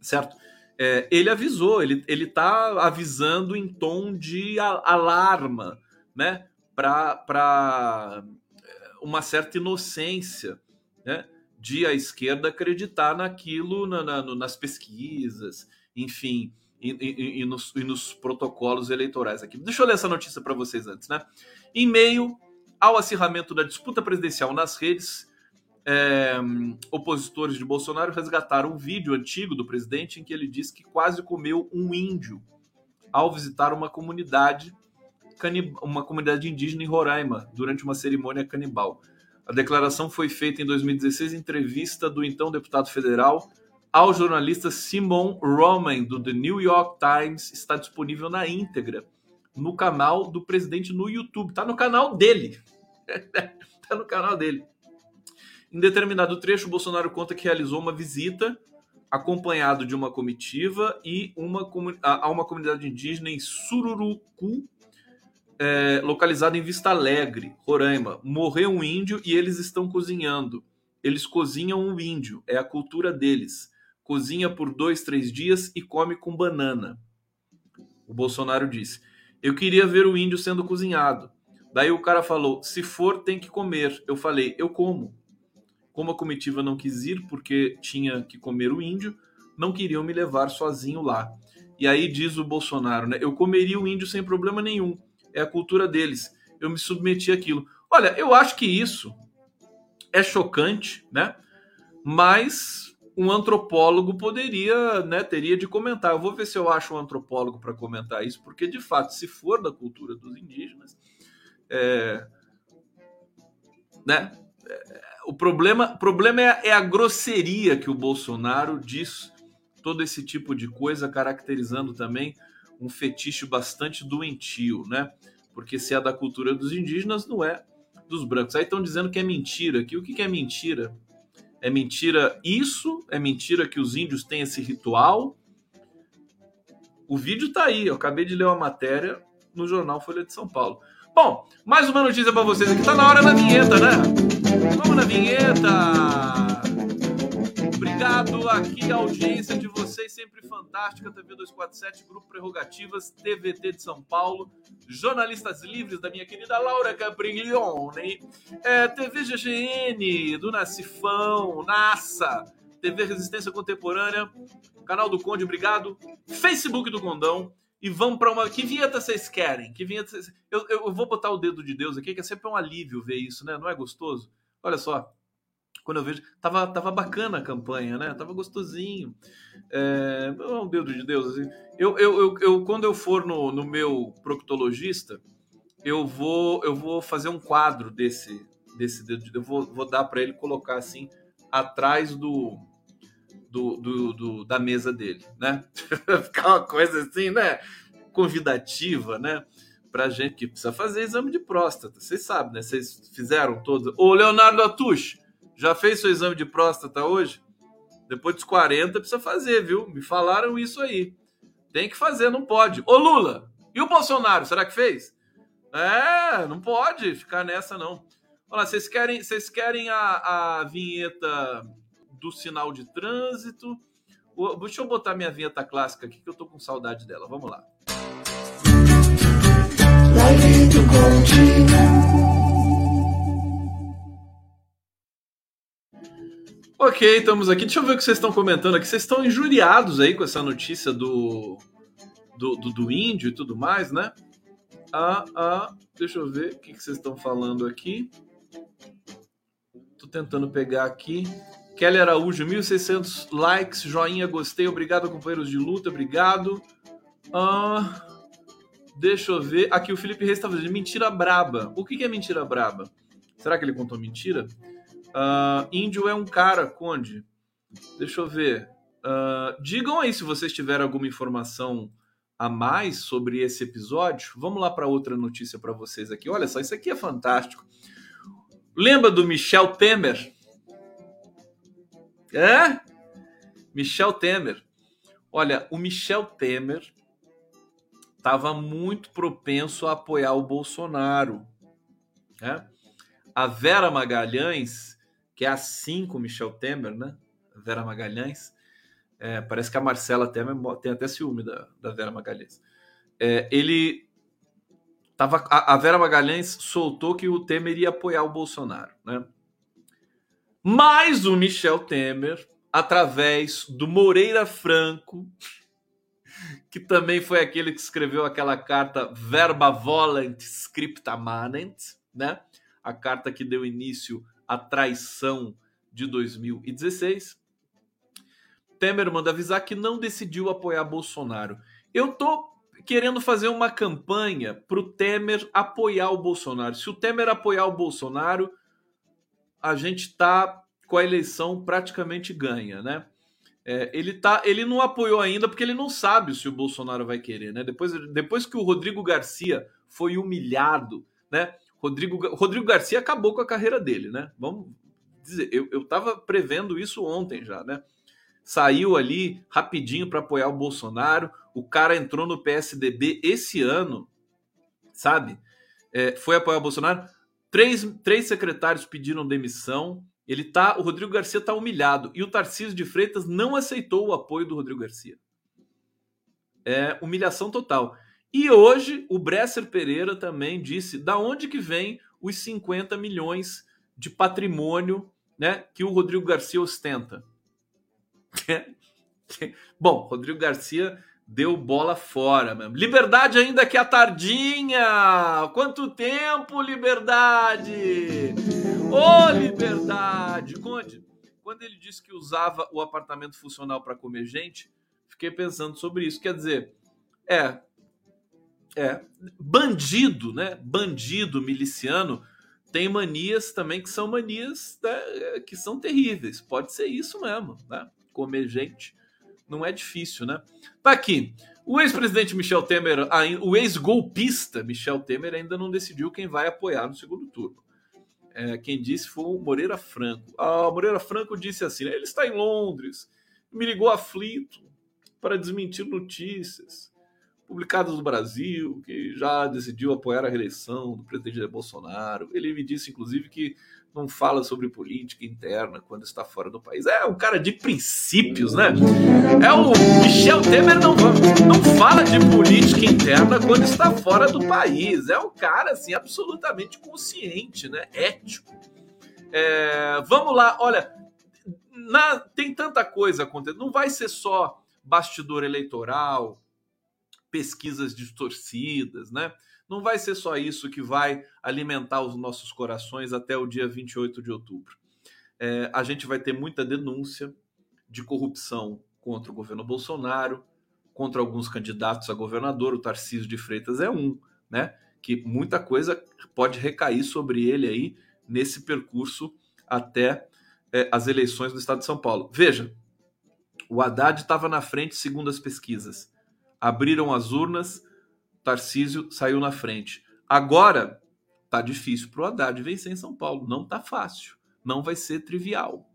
A: certo? É, ele avisou, ele está avisando em tom de alarma, né? Para uma certa inocência, né? de a esquerda acreditar naquilo, na, na, nas pesquisas, enfim, e, e, e, nos, e, nos, protocolos eleitorais aqui. Deixa eu ler essa notícia para vocês antes, né? Em meio ao acirramento da disputa presidencial nas redes, é, opositores de Bolsonaro resgataram um vídeo antigo do presidente em que ele diz que quase comeu um índio ao visitar uma comunidade uma comunidade indígena em Roraima durante uma cerimônia canibal. A declaração foi feita em 2016 em entrevista do então deputado federal ao jornalista Simon Roman, do The New York Times. Está disponível na íntegra no canal do presidente no YouTube. Está no canal dele. Está no canal dele. Em determinado trecho, Bolsonaro conta que realizou uma visita acompanhado de uma comitiva e uma, a uma comunidade indígena em Sururucu, é, localizado em Vista Alegre, Roraima. Morreu um índio e eles estão cozinhando. Eles cozinham um índio, é a cultura deles. Cozinha por dois, três dias e come com banana. O Bolsonaro disse: Eu queria ver o índio sendo cozinhado. Daí o cara falou: Se for, tem que comer. Eu falei: Eu como. Como a comitiva não quis ir porque tinha que comer o índio, não queriam me levar sozinho lá. E aí diz o Bolsonaro, né? Eu comeria o índio sem problema nenhum é a cultura deles. Eu me submeti àquilo. Olha, eu acho que isso é chocante, né? Mas um antropólogo poderia, né, teria de comentar. Eu vou ver se eu acho um antropólogo para comentar isso, porque de fato, se for da cultura dos indígenas, é, né, é, o problema, problema é, é a grosseria que o Bolsonaro diz todo esse tipo de coisa, caracterizando também um fetiche bastante doentio, né? Porque se é da cultura dos indígenas, não é dos brancos. Aí estão dizendo que é mentira. Aqui o que é mentira? É mentira isso? É mentira que os índios têm esse ritual? O vídeo tá aí, eu acabei de ler uma matéria no jornal Folha de São Paulo. Bom, mais uma notícia para vocês aqui. Tá na hora da vinheta, né? Vamos na vinheta! Obrigado aqui a audiência de vocês, sempre fantástica. TV 247, Grupo Prerrogativas, TVT de São Paulo, Jornalistas Livres da minha querida Laura Cabriglione, é, TV GGN do Nacifão, NASA, TV Resistência Contemporânea, canal do Conde, obrigado, Facebook do Condão. E vamos para uma. Que vinheta vocês querem? Que vinheta eu, eu vou botar o dedo de Deus aqui, que é sempre um alívio ver isso, né? Não é gostoso? Olha só quando eu vejo. Tava, tava bacana a campanha, né? Tava gostosinho. É, oh, Deus de Deus. Assim, eu, eu, eu, eu, quando eu for no, no meu proctologista, eu vou, eu vou fazer um quadro desse. desse eu vou, vou dar para ele colocar assim atrás do, do, do, do, da mesa dele, né? Ficar uma coisa assim, né? Convidativa, né? Pra gente que precisa fazer exame de próstata. Vocês sabem, né? Vocês fizeram todos. Ô, Leonardo Atush, já fez seu exame de próstata hoje? Depois dos 40 precisa fazer, viu? Me falaram isso aí. Tem que fazer, não pode. Ô Lula, e o Bolsonaro, será que fez? É, não pode ficar nessa não. Olha, vocês querem, vocês querem a, a vinheta do sinal de trânsito? Deixa eu botar minha vinheta clássica aqui que eu tô com saudade dela. Vamos lá. Live do Ok, estamos aqui. Deixa eu ver o que vocês estão comentando aqui. Vocês estão injuriados aí com essa notícia do, do, do, do índio e tudo mais, né? Ah, ah, deixa eu ver o que, que vocês estão falando aqui. Tô tentando pegar aqui. Kelly Araújo, 1.600 likes, joinha, gostei. Obrigado, companheiros de luta, obrigado. Ah, deixa eu ver. Aqui o Felipe Reis está fazendo mentira braba. O que, que é mentira braba? Será que ele contou mentira? Uh, índio é um cara, Conde. Deixa eu ver. Uh, digam aí se vocês tiverem alguma informação a mais sobre esse episódio. Vamos lá para outra notícia para vocês aqui. Olha só, isso aqui é fantástico. Lembra do Michel Temer? É? Michel Temer. Olha, o Michel Temer estava muito propenso a apoiar o Bolsonaro. Né? A Vera Magalhães, que é assim com Michel Temer, né? Vera Magalhães, é, parece que a Marcela Temer tem até ciúme da, da Vera Magalhães. É, ele tava, a, a, Vera Magalhães soltou que o Temer ia apoiar o Bolsonaro, né? Mas o Michel Temer, através do Moreira Franco, que também foi aquele que escreveu aquela carta Verba Volant Scripta Manent, né? A carta que deu início à traição de 2016. Temer manda avisar que não decidiu apoiar Bolsonaro. Eu tô querendo fazer uma campanha para o Temer apoiar o Bolsonaro. Se o Temer apoiar o Bolsonaro, a gente tá com a eleição praticamente ganha, né? É, ele, tá, ele não apoiou ainda porque ele não sabe se o Bolsonaro vai querer, né? Depois, depois que o Rodrigo Garcia foi humilhado, né? Rodrigo, Rodrigo Garcia acabou com a carreira dele, né? Vamos dizer, eu, eu tava prevendo isso ontem já, né? Saiu ali rapidinho para apoiar o Bolsonaro. O cara entrou no PSDB esse ano, sabe? É, foi apoiar o Bolsonaro. Três, três secretários pediram demissão. Ele tá, o Rodrigo Garcia está humilhado e o Tarcísio de Freitas não aceitou o apoio do Rodrigo Garcia. É humilhação total. E hoje o Bresser Pereira também disse da onde que vem os 50 milhões de patrimônio, né, que o Rodrigo Garcia ostenta. Bom, Rodrigo Garcia deu bola fora mesmo. Liberdade ainda que a tardinha! Quanto tempo, liberdade! Ô, oh, liberdade! Conde, quando ele disse que usava o apartamento funcional para comer gente, fiquei pensando sobre isso. Quer dizer, é. É. Bandido, né? Bandido miliciano tem manias também que são manias né, que são terríveis. Pode ser isso mesmo, né? Comer gente não é difícil, né? Tá aqui. O ex-presidente Michel Temer, o ex-golpista Michel Temer ainda não decidiu quem vai apoiar no segundo turno. É, quem disse foi o Moreira Franco. Ah, Moreira Franco disse assim: né, ele está em Londres, me ligou aflito para desmentir notícias publicadas no Brasil, que já decidiu apoiar a reeleição do presidente Bolsonaro. Ele me disse, inclusive, que não fala sobre política interna quando está fora do país. É um cara de princípios, né? É o Michel Temer não, não fala de política interna quando está fora do país. É um cara assim absolutamente consciente, né? Ético. É, vamos lá, olha, na, tem tanta coisa acontecendo. Não vai ser só bastidor eleitoral, pesquisas distorcidas, né? Não vai ser só isso que vai alimentar os nossos corações até o dia 28 de outubro. É, a gente vai ter muita denúncia de corrupção contra o governo Bolsonaro, contra alguns candidatos a governador, o Tarcísio de Freitas é um, né? Que muita coisa pode recair sobre ele aí nesse percurso até é, as eleições do estado de São Paulo. Veja, o Haddad estava na frente segundo as pesquisas abriram as urnas, Tarcísio saiu na frente. Agora tá difícil para o Haddad vencer em São Paulo. Não tá fácil. Não vai ser trivial.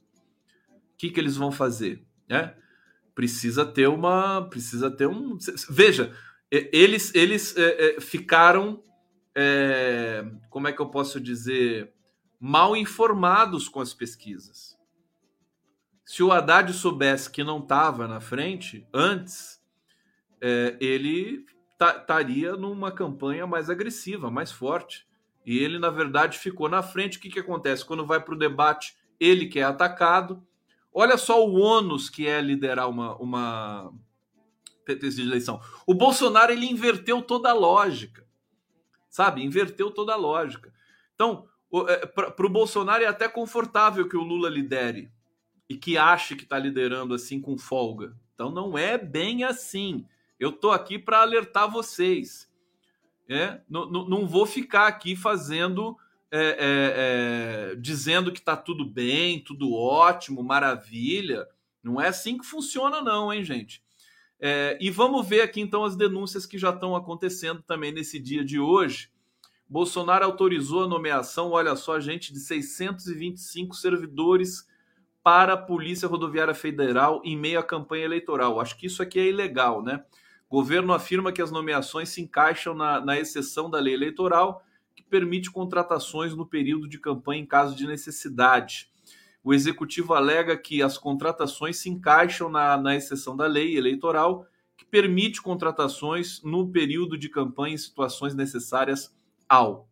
A: O que, que eles vão fazer? É? Precisa ter uma. Precisa ter um. Veja, eles, eles é, é, ficaram. É, como é que eu posso dizer? Mal informados com as pesquisas. Se o Haddad soubesse que não estava na frente antes, é, ele estaria numa campanha mais agressiva, mais forte. E ele, na verdade, ficou na frente. O que, que acontece? Quando vai para o debate, ele que é atacado. Olha só o ônus que é liderar uma, uma de eleição. O Bolsonaro ele inverteu toda a lógica, sabe? Inverteu toda a lógica. Então, é, para o Bolsonaro é até confortável que o Lula lidere e que ache que está liderando assim com folga. Então, não é bem assim. Eu tô aqui para alertar vocês. É? Não, vou ficar aqui fazendo, é, é, é, dizendo que está tudo bem, tudo ótimo, maravilha. Não é assim que funciona, não, hein, gente? É, e vamos ver aqui então as denúncias que já estão acontecendo também nesse dia de hoje. Bolsonaro autorizou a nomeação, olha só, gente, de 625 servidores para a Polícia Rodoviária Federal em meio à campanha eleitoral. Acho que isso aqui é ilegal, né? Governo afirma que as nomeações se encaixam na, na exceção da lei eleitoral, que permite contratações no período de campanha em caso de necessidade. O executivo alega que as contratações se encaixam na, na exceção da lei eleitoral, que permite contratações no período de campanha em situações necessárias ao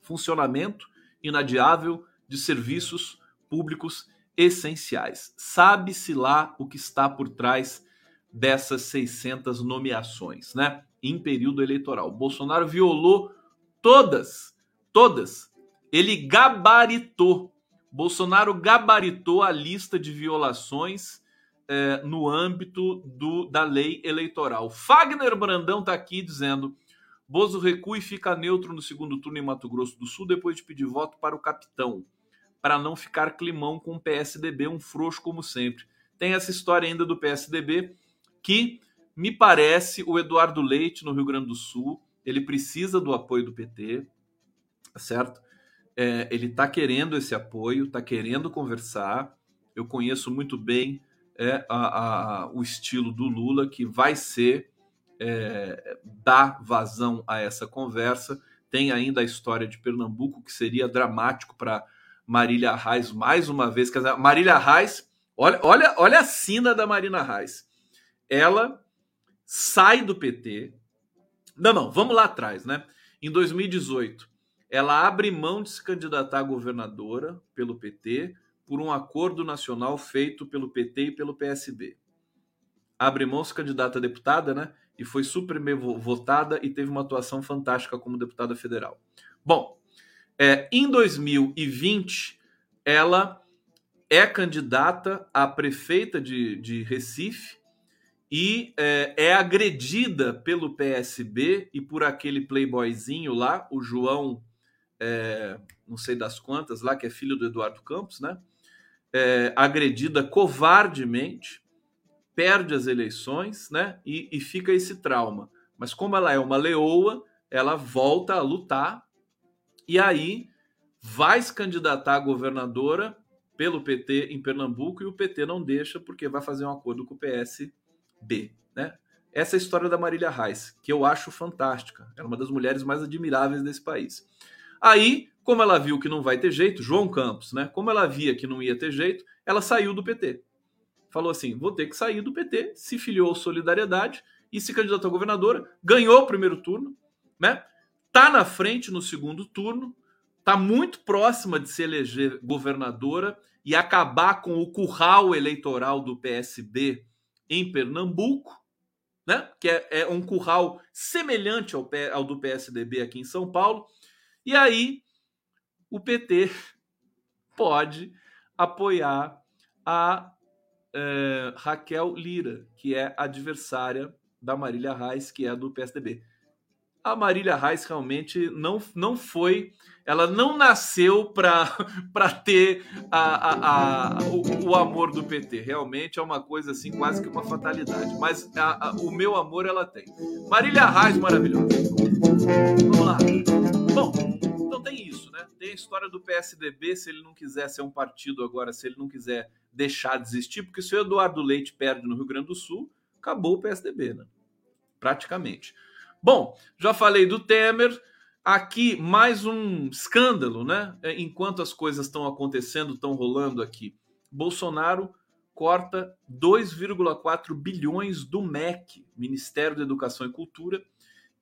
A: funcionamento inadiável de serviços públicos essenciais. Sabe-se lá o que está por trás dessas 600 nomeações, né? Em período eleitoral. Bolsonaro violou todas, todas. Ele gabaritou. Bolsonaro gabaritou a lista de violações eh, no âmbito do, da lei eleitoral. Fagner Brandão está aqui dizendo: Bozo recua e fica neutro no segundo turno em Mato Grosso do Sul depois de pedir voto para o capitão, para não ficar climão com o PSDB, um frouxo como sempre. Tem essa história ainda do PSDB que me parece o Eduardo Leite no Rio Grande do Sul, ele precisa do apoio do PT, tá certo? É, ele está querendo esse apoio, está querendo conversar. Eu conheço muito bem é, a, a, o estilo do Lula, que vai ser é, dar vazão a essa conversa. Tem ainda a história de Pernambuco, que seria dramático para Marília Reis mais uma vez. Quer dizer, Marília Reis, olha, olha, olha a sina da Marina Reis ela sai do PT. Não, não, vamos lá atrás, né? Em 2018, ela abre mão de se candidatar a governadora pelo PT por um acordo nacional feito pelo PT e pelo PSB. Abre mão se candidata a deputada, né? E foi super votada e teve uma atuação fantástica como deputada federal. Bom, é, em 2020, ela é candidata a prefeita de, de Recife e é, é, agredida pelo PSB e por aquele playboyzinho lá, o João, é, não sei das quantas, lá que é filho do Eduardo Campos, né? É, agredida covardemente, perde as eleições, né? E, e fica esse trauma. Mas como ela é uma leoa, ela volta a lutar e aí vai se candidatar a governadora pelo PT em Pernambuco e o PT não deixa porque vai fazer um acordo com o PS B, né? Essa é história da Marília Reis, que eu acho fantástica. Ela é uma das mulheres mais admiráveis desse país. Aí, como ela viu que não vai ter jeito, João Campos, né? Como ela via que não ia ter jeito, ela saiu do PT. Falou assim: vou ter que sair do PT, se filiou Solidariedade e se candidatou a governadora, ganhou o primeiro turno, né? Tá na frente no segundo turno, tá muito próxima de se eleger governadora e acabar com o curral eleitoral do PSB em Pernambuco, né? que é, é um curral semelhante ao, ao do PSDB aqui em São Paulo. E aí o PT pode apoiar a é, Raquel Lira, que é adversária da Marília Reis, que é do PSDB a Marília Reis realmente não, não foi, ela não nasceu para ter a, a, a, o, o, amor do PT. Realmente é uma coisa assim, quase que uma fatalidade. Mas a, o meu amor ela tem. Marília Reis, maravilhosa. Vamos lá. Bom, então tem isso, né? Tem a história do PSDB, se ele não quiser ser um partido agora, se ele não quiser deixar de existir, porque se o Eduardo Leite perde no Rio Grande do Sul, acabou o PSDB, né? Praticamente. Bom, já falei do Temer. Aqui mais um escândalo, né? É, enquanto as coisas estão acontecendo, estão rolando aqui. Bolsonaro corta 2,4 bilhões do MEC, Ministério da Educação e Cultura,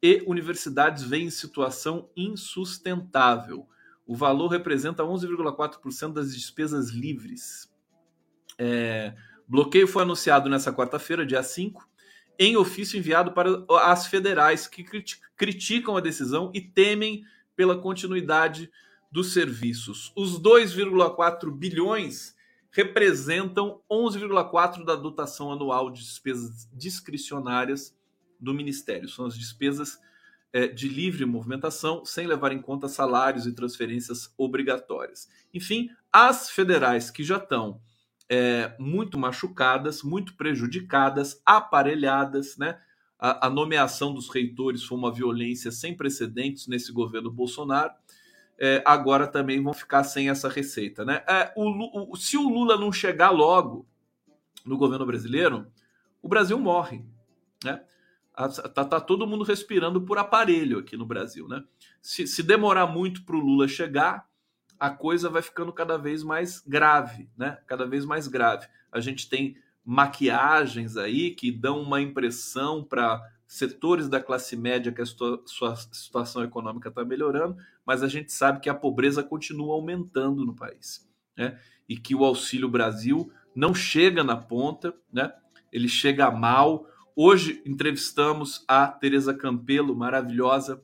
A: e universidades veem situação insustentável. O valor representa 11,4% das despesas livres. É, bloqueio foi anunciado nessa quarta-feira, dia 5, em ofício enviado para as federais que criticam a decisão e temem pela continuidade dos serviços. Os 2,4 bilhões representam 11,4 da dotação anual de despesas discricionárias do Ministério. São as despesas é, de livre movimentação, sem levar em conta salários e transferências obrigatórias. Enfim, as federais que já estão é, muito machucadas, muito prejudicadas, aparelhadas, né? A, a, nomeação dos reitores foi uma violência sem precedentes nesse governo Bolsonaro. É, agora também vão ficar sem essa receita, né? É, o, o, se o Lula não chegar logo no governo brasileiro, o Brasil morre, né? Tá, tá todo mundo respirando por aparelho aqui no Brasil, né? Se, se demorar muito para o Lula chegar, a coisa vai ficando cada vez mais grave, né? Cada vez mais grave. A gente tem maquiagens aí que dão uma impressão para setores da classe média que a sua situação econômica está melhorando, mas a gente sabe que a pobreza continua aumentando no país, né? E que o Auxílio Brasil não chega na ponta, né? Ele chega mal. Hoje entrevistamos a Tereza Campelo, maravilhosa,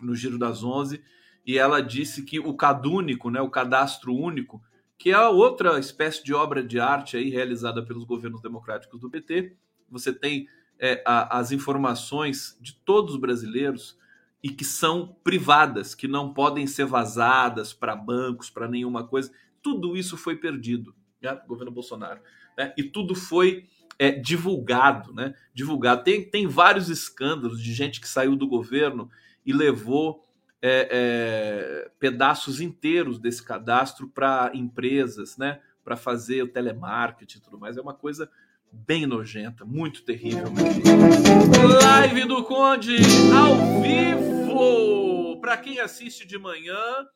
A: no Giro das Onze, e ela disse que o cadúnico, né, o cadastro único, que é outra espécie de obra de arte aí realizada pelos governos democráticos do PT, você tem é, a, as informações de todos os brasileiros e que são privadas, que não podem ser vazadas para bancos, para nenhuma coisa. Tudo isso foi perdido, né, governo Bolsonaro, né, e tudo foi é, divulgado, né? Divulgado. Tem, tem vários escândalos de gente que saiu do governo e levou é, é, pedaços inteiros desse cadastro para empresas, né? Para fazer o telemarketing e tudo mais. É uma coisa bem nojenta, muito terrível. Live do Conde ao vivo! Para quem assiste de manhã,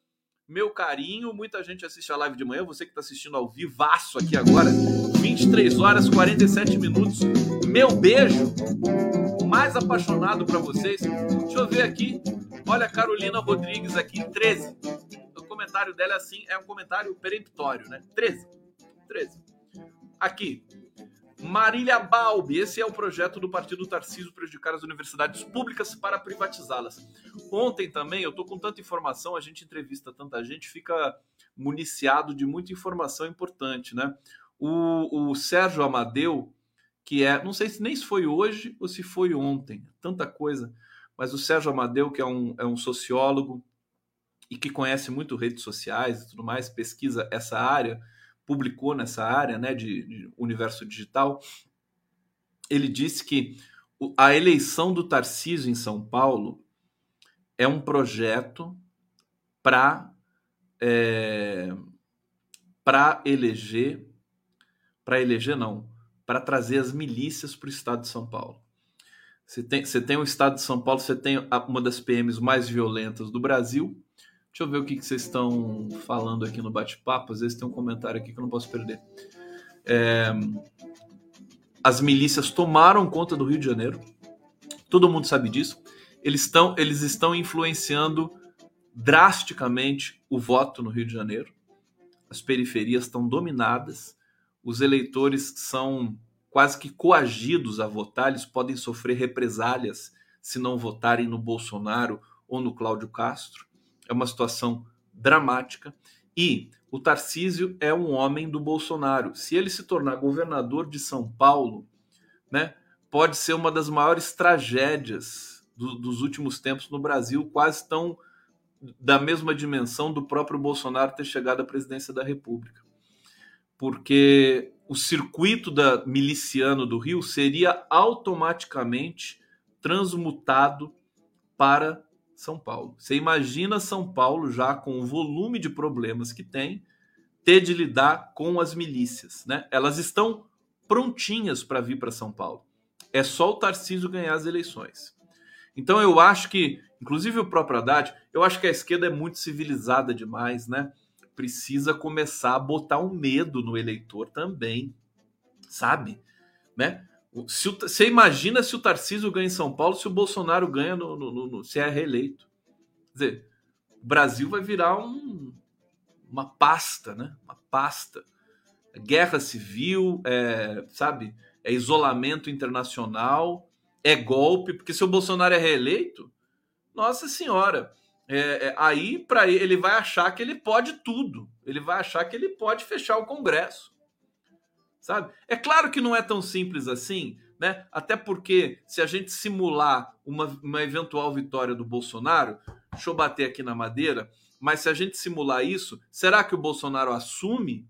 A: meu carinho. Muita gente assiste a live de manhã. Você que está assistindo ao vivaço aqui agora, 23 horas 47 minutos. Meu beijo mais apaixonado para vocês. Deixa eu ver aqui. Olha, Carolina Rodrigues aqui, 13. O comentário dela é assim, é um comentário peremptório, né? 13. 13. Aqui. Marília Balbi, esse é o projeto do Partido Tarcísio prejudicar as universidades públicas para privatizá-las. Ontem também, eu tô com tanta informação, a gente entrevista tanta gente, fica municiado de muita informação importante, né? O, o Sérgio Amadeu, que é, não sei se nem se foi hoje ou se foi ontem, tanta coisa, mas o Sérgio Amadeu, que é um, é um sociólogo e que conhece muito redes sociais e tudo mais, pesquisa essa área, publicou nessa área né, de, de universo digital, ele disse que a eleição do Tarcísio em São Paulo é um projeto para é, para eleger para eleger não para trazer as milícias para o estado de São Paulo você tem, você tem o estado de São Paulo, você tem uma das PMs mais violentas do Brasil. Deixa eu ver o que, que vocês estão falando aqui no bate-papo. Às vezes tem um comentário aqui que eu não posso perder. É, as milícias tomaram conta do Rio de Janeiro. Todo mundo sabe disso. Eles estão, eles estão influenciando drasticamente o voto no Rio de Janeiro. As periferias estão dominadas. Os eleitores são quase que coagidos a votar, eles podem sofrer represálias se não votarem no Bolsonaro ou no Cláudio Castro. É uma situação dramática. E o Tarcísio é um homem do Bolsonaro. Se ele se tornar governador de São Paulo, né, pode ser uma das maiores tragédias do, dos últimos tempos no Brasil, quase tão da mesma dimensão do próprio Bolsonaro ter chegado à presidência da República. Porque o circuito da miliciano do Rio seria automaticamente transmutado para São Paulo. Você imagina São Paulo já com o volume de problemas que tem, ter de lidar com as milícias, né? Elas estão prontinhas para vir para São Paulo. É só o Tarcísio ganhar as eleições. Então eu acho que, inclusive o próprio Haddad, eu acho que a esquerda é muito civilizada demais, né? Precisa começar a botar um medo no eleitor também, sabe? Né? Se o, você imagina se o Tarcísio ganha em São Paulo, se o Bolsonaro ganha no, no, no se é reeleito. Quer dizer, o Brasil vai virar um, uma pasta, né? Uma pasta. Guerra civil, é, sabe? É isolamento internacional, é golpe, porque se o Bolsonaro é reeleito, nossa senhora, é, é, aí para ele vai achar que ele pode tudo. Ele vai achar que ele pode fechar o Congresso. Sabe? É claro que não é tão simples assim, né? Até porque se a gente simular uma, uma eventual vitória do Bolsonaro, deixa eu bater aqui na madeira, mas se a gente simular isso, será que o Bolsonaro assume?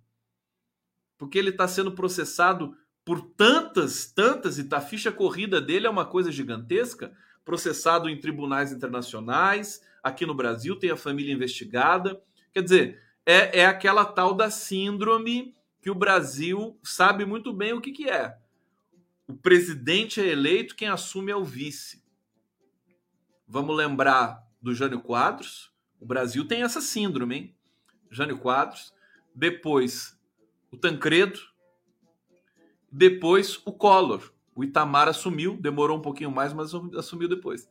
A: porque ele está sendo processado por tantas, tantas, e tá, a ficha corrida dele é uma coisa gigantesca, processado em tribunais internacionais, aqui no Brasil tem a família investigada. Quer dizer, é, é aquela tal da síndrome que o Brasil sabe muito bem o que, que é. O presidente é eleito, quem assume é o vice. Vamos lembrar do Jânio Quadros. O Brasil tem essa síndrome, hein? Jânio Quadros. Depois, o Tancredo. Depois, o Collor. O Itamar assumiu, demorou um pouquinho mais, mas assumiu depois.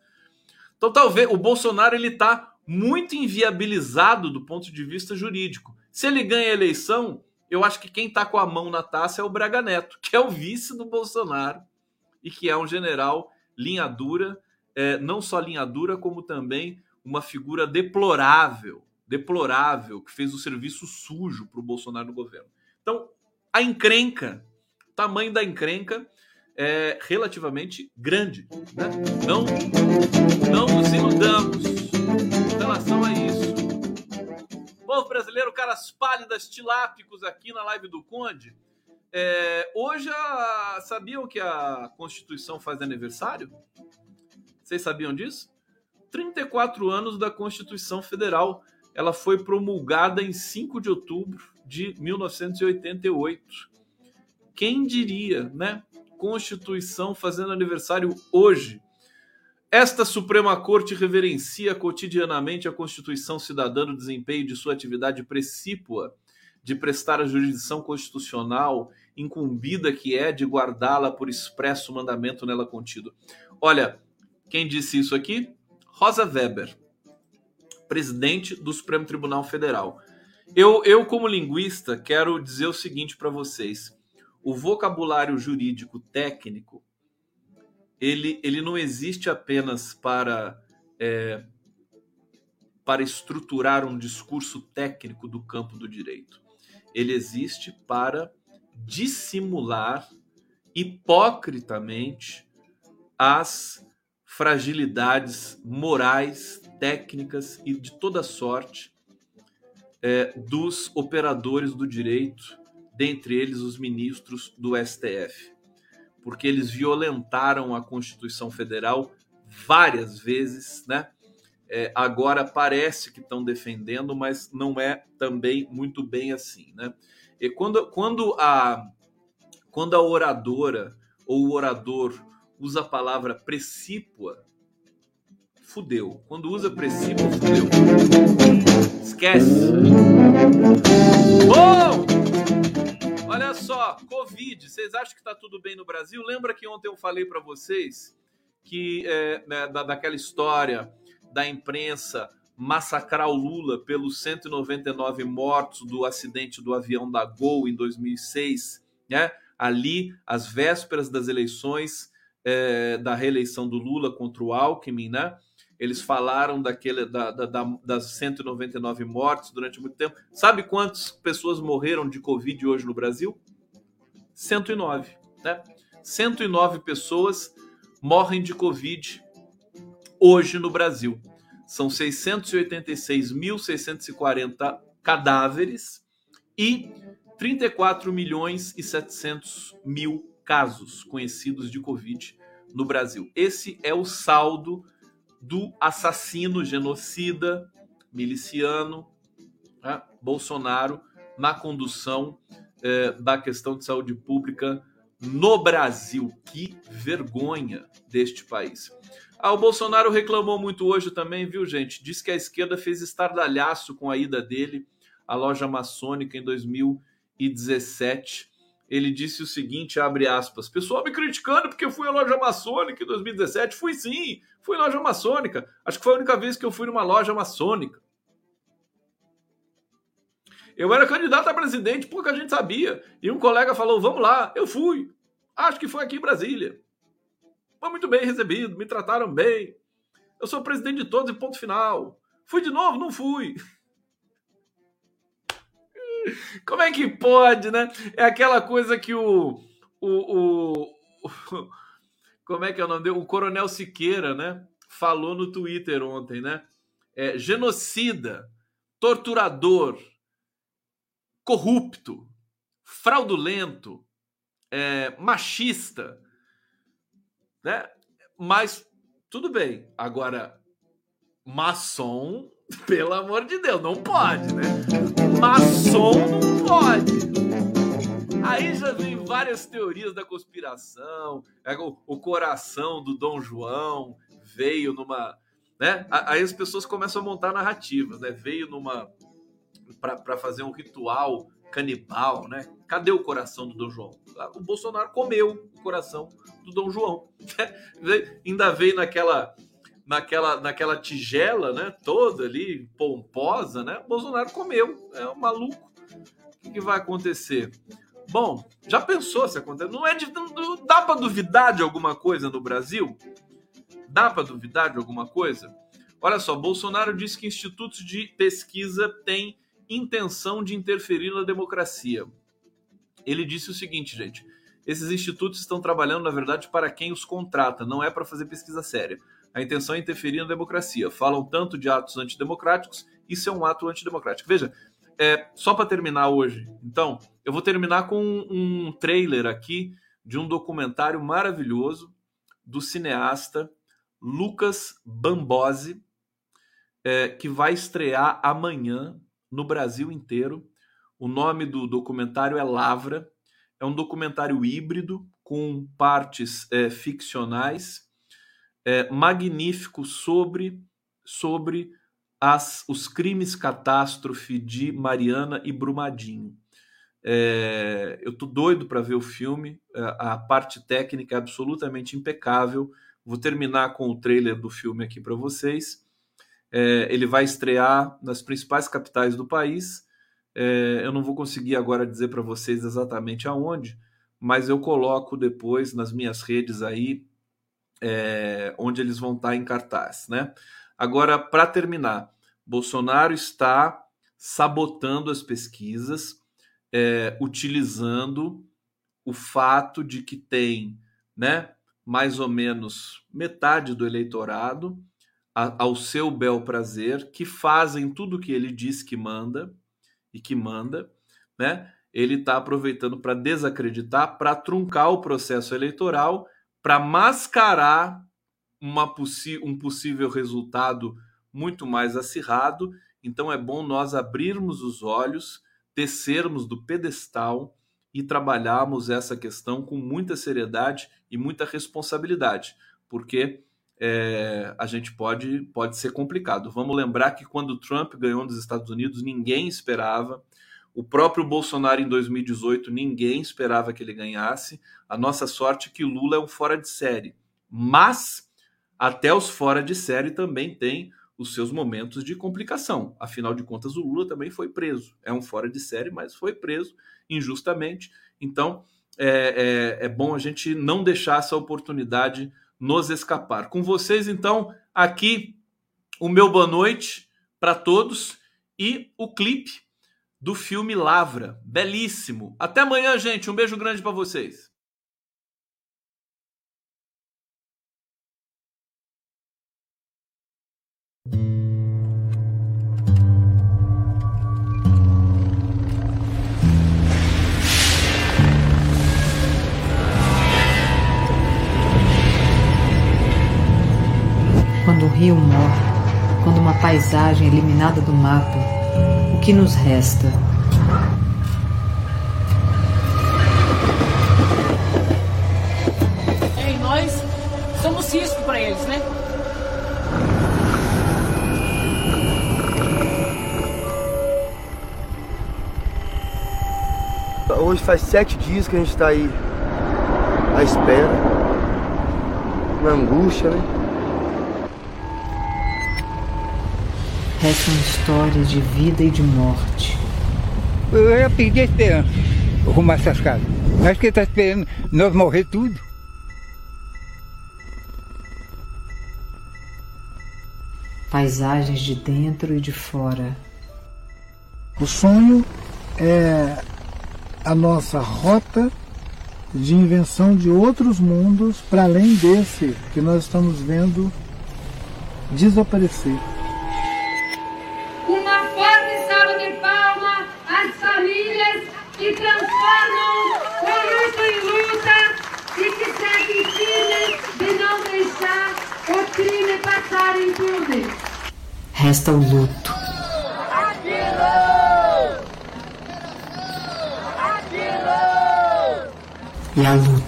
A: Então, talvez o Bolsonaro ele está muito inviabilizado do ponto de vista jurídico. Se ele ganha a eleição, eu acho que quem está com a mão na taça é o Braga Neto, que é o vice do Bolsonaro e que é um general linha dura, é, não só linha dura, como também uma figura deplorável, deplorável, que fez o serviço sujo para o Bolsonaro no governo. Então, a encrenca, tamanho da encrenca é relativamente grande. Né? Não, não nos iludamos em relação a isso. Povo brasileiro, caras pálidas, tilápicos aqui na live do Conde. É, hoje, a, sabiam que a Constituição faz aniversário? Vocês sabiam disso? 34 anos da Constituição Federal. Ela foi promulgada em 5 de outubro de 1988. Quem diria, né? Constituição fazendo aniversário hoje. Esta Suprema Corte reverencia cotidianamente a Constituição cidadã no desempenho de sua atividade precípua de prestar a jurisdição constitucional, incumbida que é de guardá-la por expresso mandamento nela contido. Olha, quem disse isso aqui? Rosa Weber, presidente do Supremo Tribunal Federal. Eu, eu como linguista, quero dizer o seguinte para vocês o vocabulário jurídico técnico ele, ele não existe apenas para é, para estruturar um discurso técnico do campo do direito. Ele existe para dissimular hipocritamente as fragilidades morais, técnicas e de toda sorte é, dos operadores do direito dentre eles os ministros do STF, porque eles violentaram a Constituição Federal várias vezes, né? É, agora parece que estão defendendo, mas não é também muito bem assim, né? E quando, quando, a, quando a oradora ou o orador usa a palavra precípua, fudeu. Quando usa precípua, fudeu. Esquece. Bom! Olha só, Covid. Vocês acham que está tudo bem no Brasil? Lembra que ontem eu falei para vocês que é, né, da, daquela história da imprensa massacrar o Lula pelos 199 mortos do acidente do avião da Gol em 2006, né? Ali, às vésperas das eleições é, da reeleição do Lula contra o Alckmin, né? Eles falaram daquele, da, da, das 199 mortes durante muito tempo. Sabe quantas pessoas morreram de Covid hoje no Brasil? 109. Né? 109 pessoas morrem de Covid hoje no Brasil. São 686.640 cadáveres e 34 milhões e 700 mil casos conhecidos de Covid no Brasil. Esse é o saldo do assassino, genocida, miliciano, né, Bolsonaro, na condução eh, da questão de saúde pública no Brasil. Que vergonha deste país. Ah, o Bolsonaro reclamou muito hoje também, viu, gente? Diz que a esquerda fez estardalhaço com a ida dele à loja maçônica em 2017 ele disse o seguinte, abre aspas, pessoal me criticando porque eu fui à loja maçônica em 2017. Fui sim, fui loja maçônica. Acho que foi a única vez que eu fui numa loja maçônica. Eu era candidato a presidente, pouca gente sabia. E um colega falou, vamos lá. Eu fui. Acho que foi aqui em Brasília. Foi muito bem recebido, me trataram bem. Eu sou presidente de todos e ponto final. Fui de novo? Não fui. Como é que pode, né? É aquela coisa que o, o, o, o como é que é o nome dele? O Coronel Siqueira, né? Falou no Twitter ontem, né? É, genocida, torturador, corrupto, fraudulento, é, machista, né? Mas tudo bem. Agora, maçom, pelo amor de Deus, não pode, né? Maçom não pode. Aí já vem várias teorias da conspiração. É, o, o coração do Dom João veio numa. Né? Aí as pessoas começam a montar narrativas, né? Veio numa. para fazer um ritual canibal, né? Cadê o coração do Dom João? O Bolsonaro comeu o coração do Dom João. Ainda veio naquela naquela, naquela tigela, né? Toda ali, pomposa, né? Bolsonaro comeu. É um maluco. O que, vai acontecer? Bom, já pensou se acontecer? Não é de. Não, dá para duvidar de alguma coisa no Brasil? Dá para duvidar de alguma coisa? Olha só, Bolsonaro disse que institutos de pesquisa têm intenção de interferir na democracia. Ele disse o seguinte, gente: esses institutos estão trabalhando, na verdade, para quem os contrata, não é para fazer pesquisa séria. A intenção é interferir na democracia. Falam tanto de atos antidemocráticos, isso é um ato antidemocrático. Veja, é, só para terminar hoje, então, eu vou terminar com um, trailer aqui de um documentário maravilhoso do cineasta Lucas Bambosi, é, que vai estrear amanhã no Brasil inteiro. O nome do documentário é Lavra. É um documentário híbrido com partes é, ficcionais é, magnífico sobre, sobre as, os crimes catástrofe de Mariana e Brumadinho. É, eu tô doido para ver o filme, a, é, a parte técnica é absolutamente impecável. Vou terminar com o trailer do filme aqui para vocês. É, ele vai estrear nas principais capitais do país. É, eu não vou conseguir agora dizer para vocês exatamente aonde, mas eu coloco depois nas minhas redes aí é, onde eles vão estar em cartaz, né? Agora, para terminar, Bolsonaro está sabotando as pesquisas, é, utilizando o fato de que tem, né, mais ou menos metade do eleitorado a, ao seu bel prazer, que fazem tudo o que ele diz que manda e que manda, né? Ele está aproveitando para desacreditar, para truncar o processo eleitoral para mascarar um possível resultado muito mais acirrado. Então é bom nós abrirmos os olhos, descermos do pedestal e trabalharmos essa questão com muita seriedade e muita responsabilidade, porque é, a gente pode, pode ser complicado. Vamos lembrar que quando Trump ganhou nos Estados Unidos, ninguém esperava o próprio Bolsonaro em 2018, ninguém esperava que ele ganhasse. A nossa sorte é que Lula é um fora de série. Mas até os fora de série também têm os seus momentos de complicação. Afinal de contas, o Lula também foi preso. É um fora de série, mas foi preso injustamente. Então, é, é, é bom a gente não deixar essa oportunidade nos escapar. Com vocês, então, aqui o meu boa noite para todos e o clipe do filme Lavra. Belíssimo. Até amanhã, gente. Um beijo grande para vocês.
B: Paisagem eliminada do mapa o que nos resta?
C: É, nós somos risco para eles, né?
D: Hoje faz sete dias que a gente está aí à espera, na angústia, né?
B: Restam histórias de vida e de morte.
E: Eu ia pedir a esperança arrumar essas casas. Acho que ele está esperando nós morrer tudo.
B: Paisagens de dentro e de fora.
F: O sonho é a nossa rota de invenção de outros mundos para além desse que nós estamos vendo desaparecer.
G: O luto em luta e que seguem firmes de não deixar o crime passar impune.
B: Resta o luto. E a luta.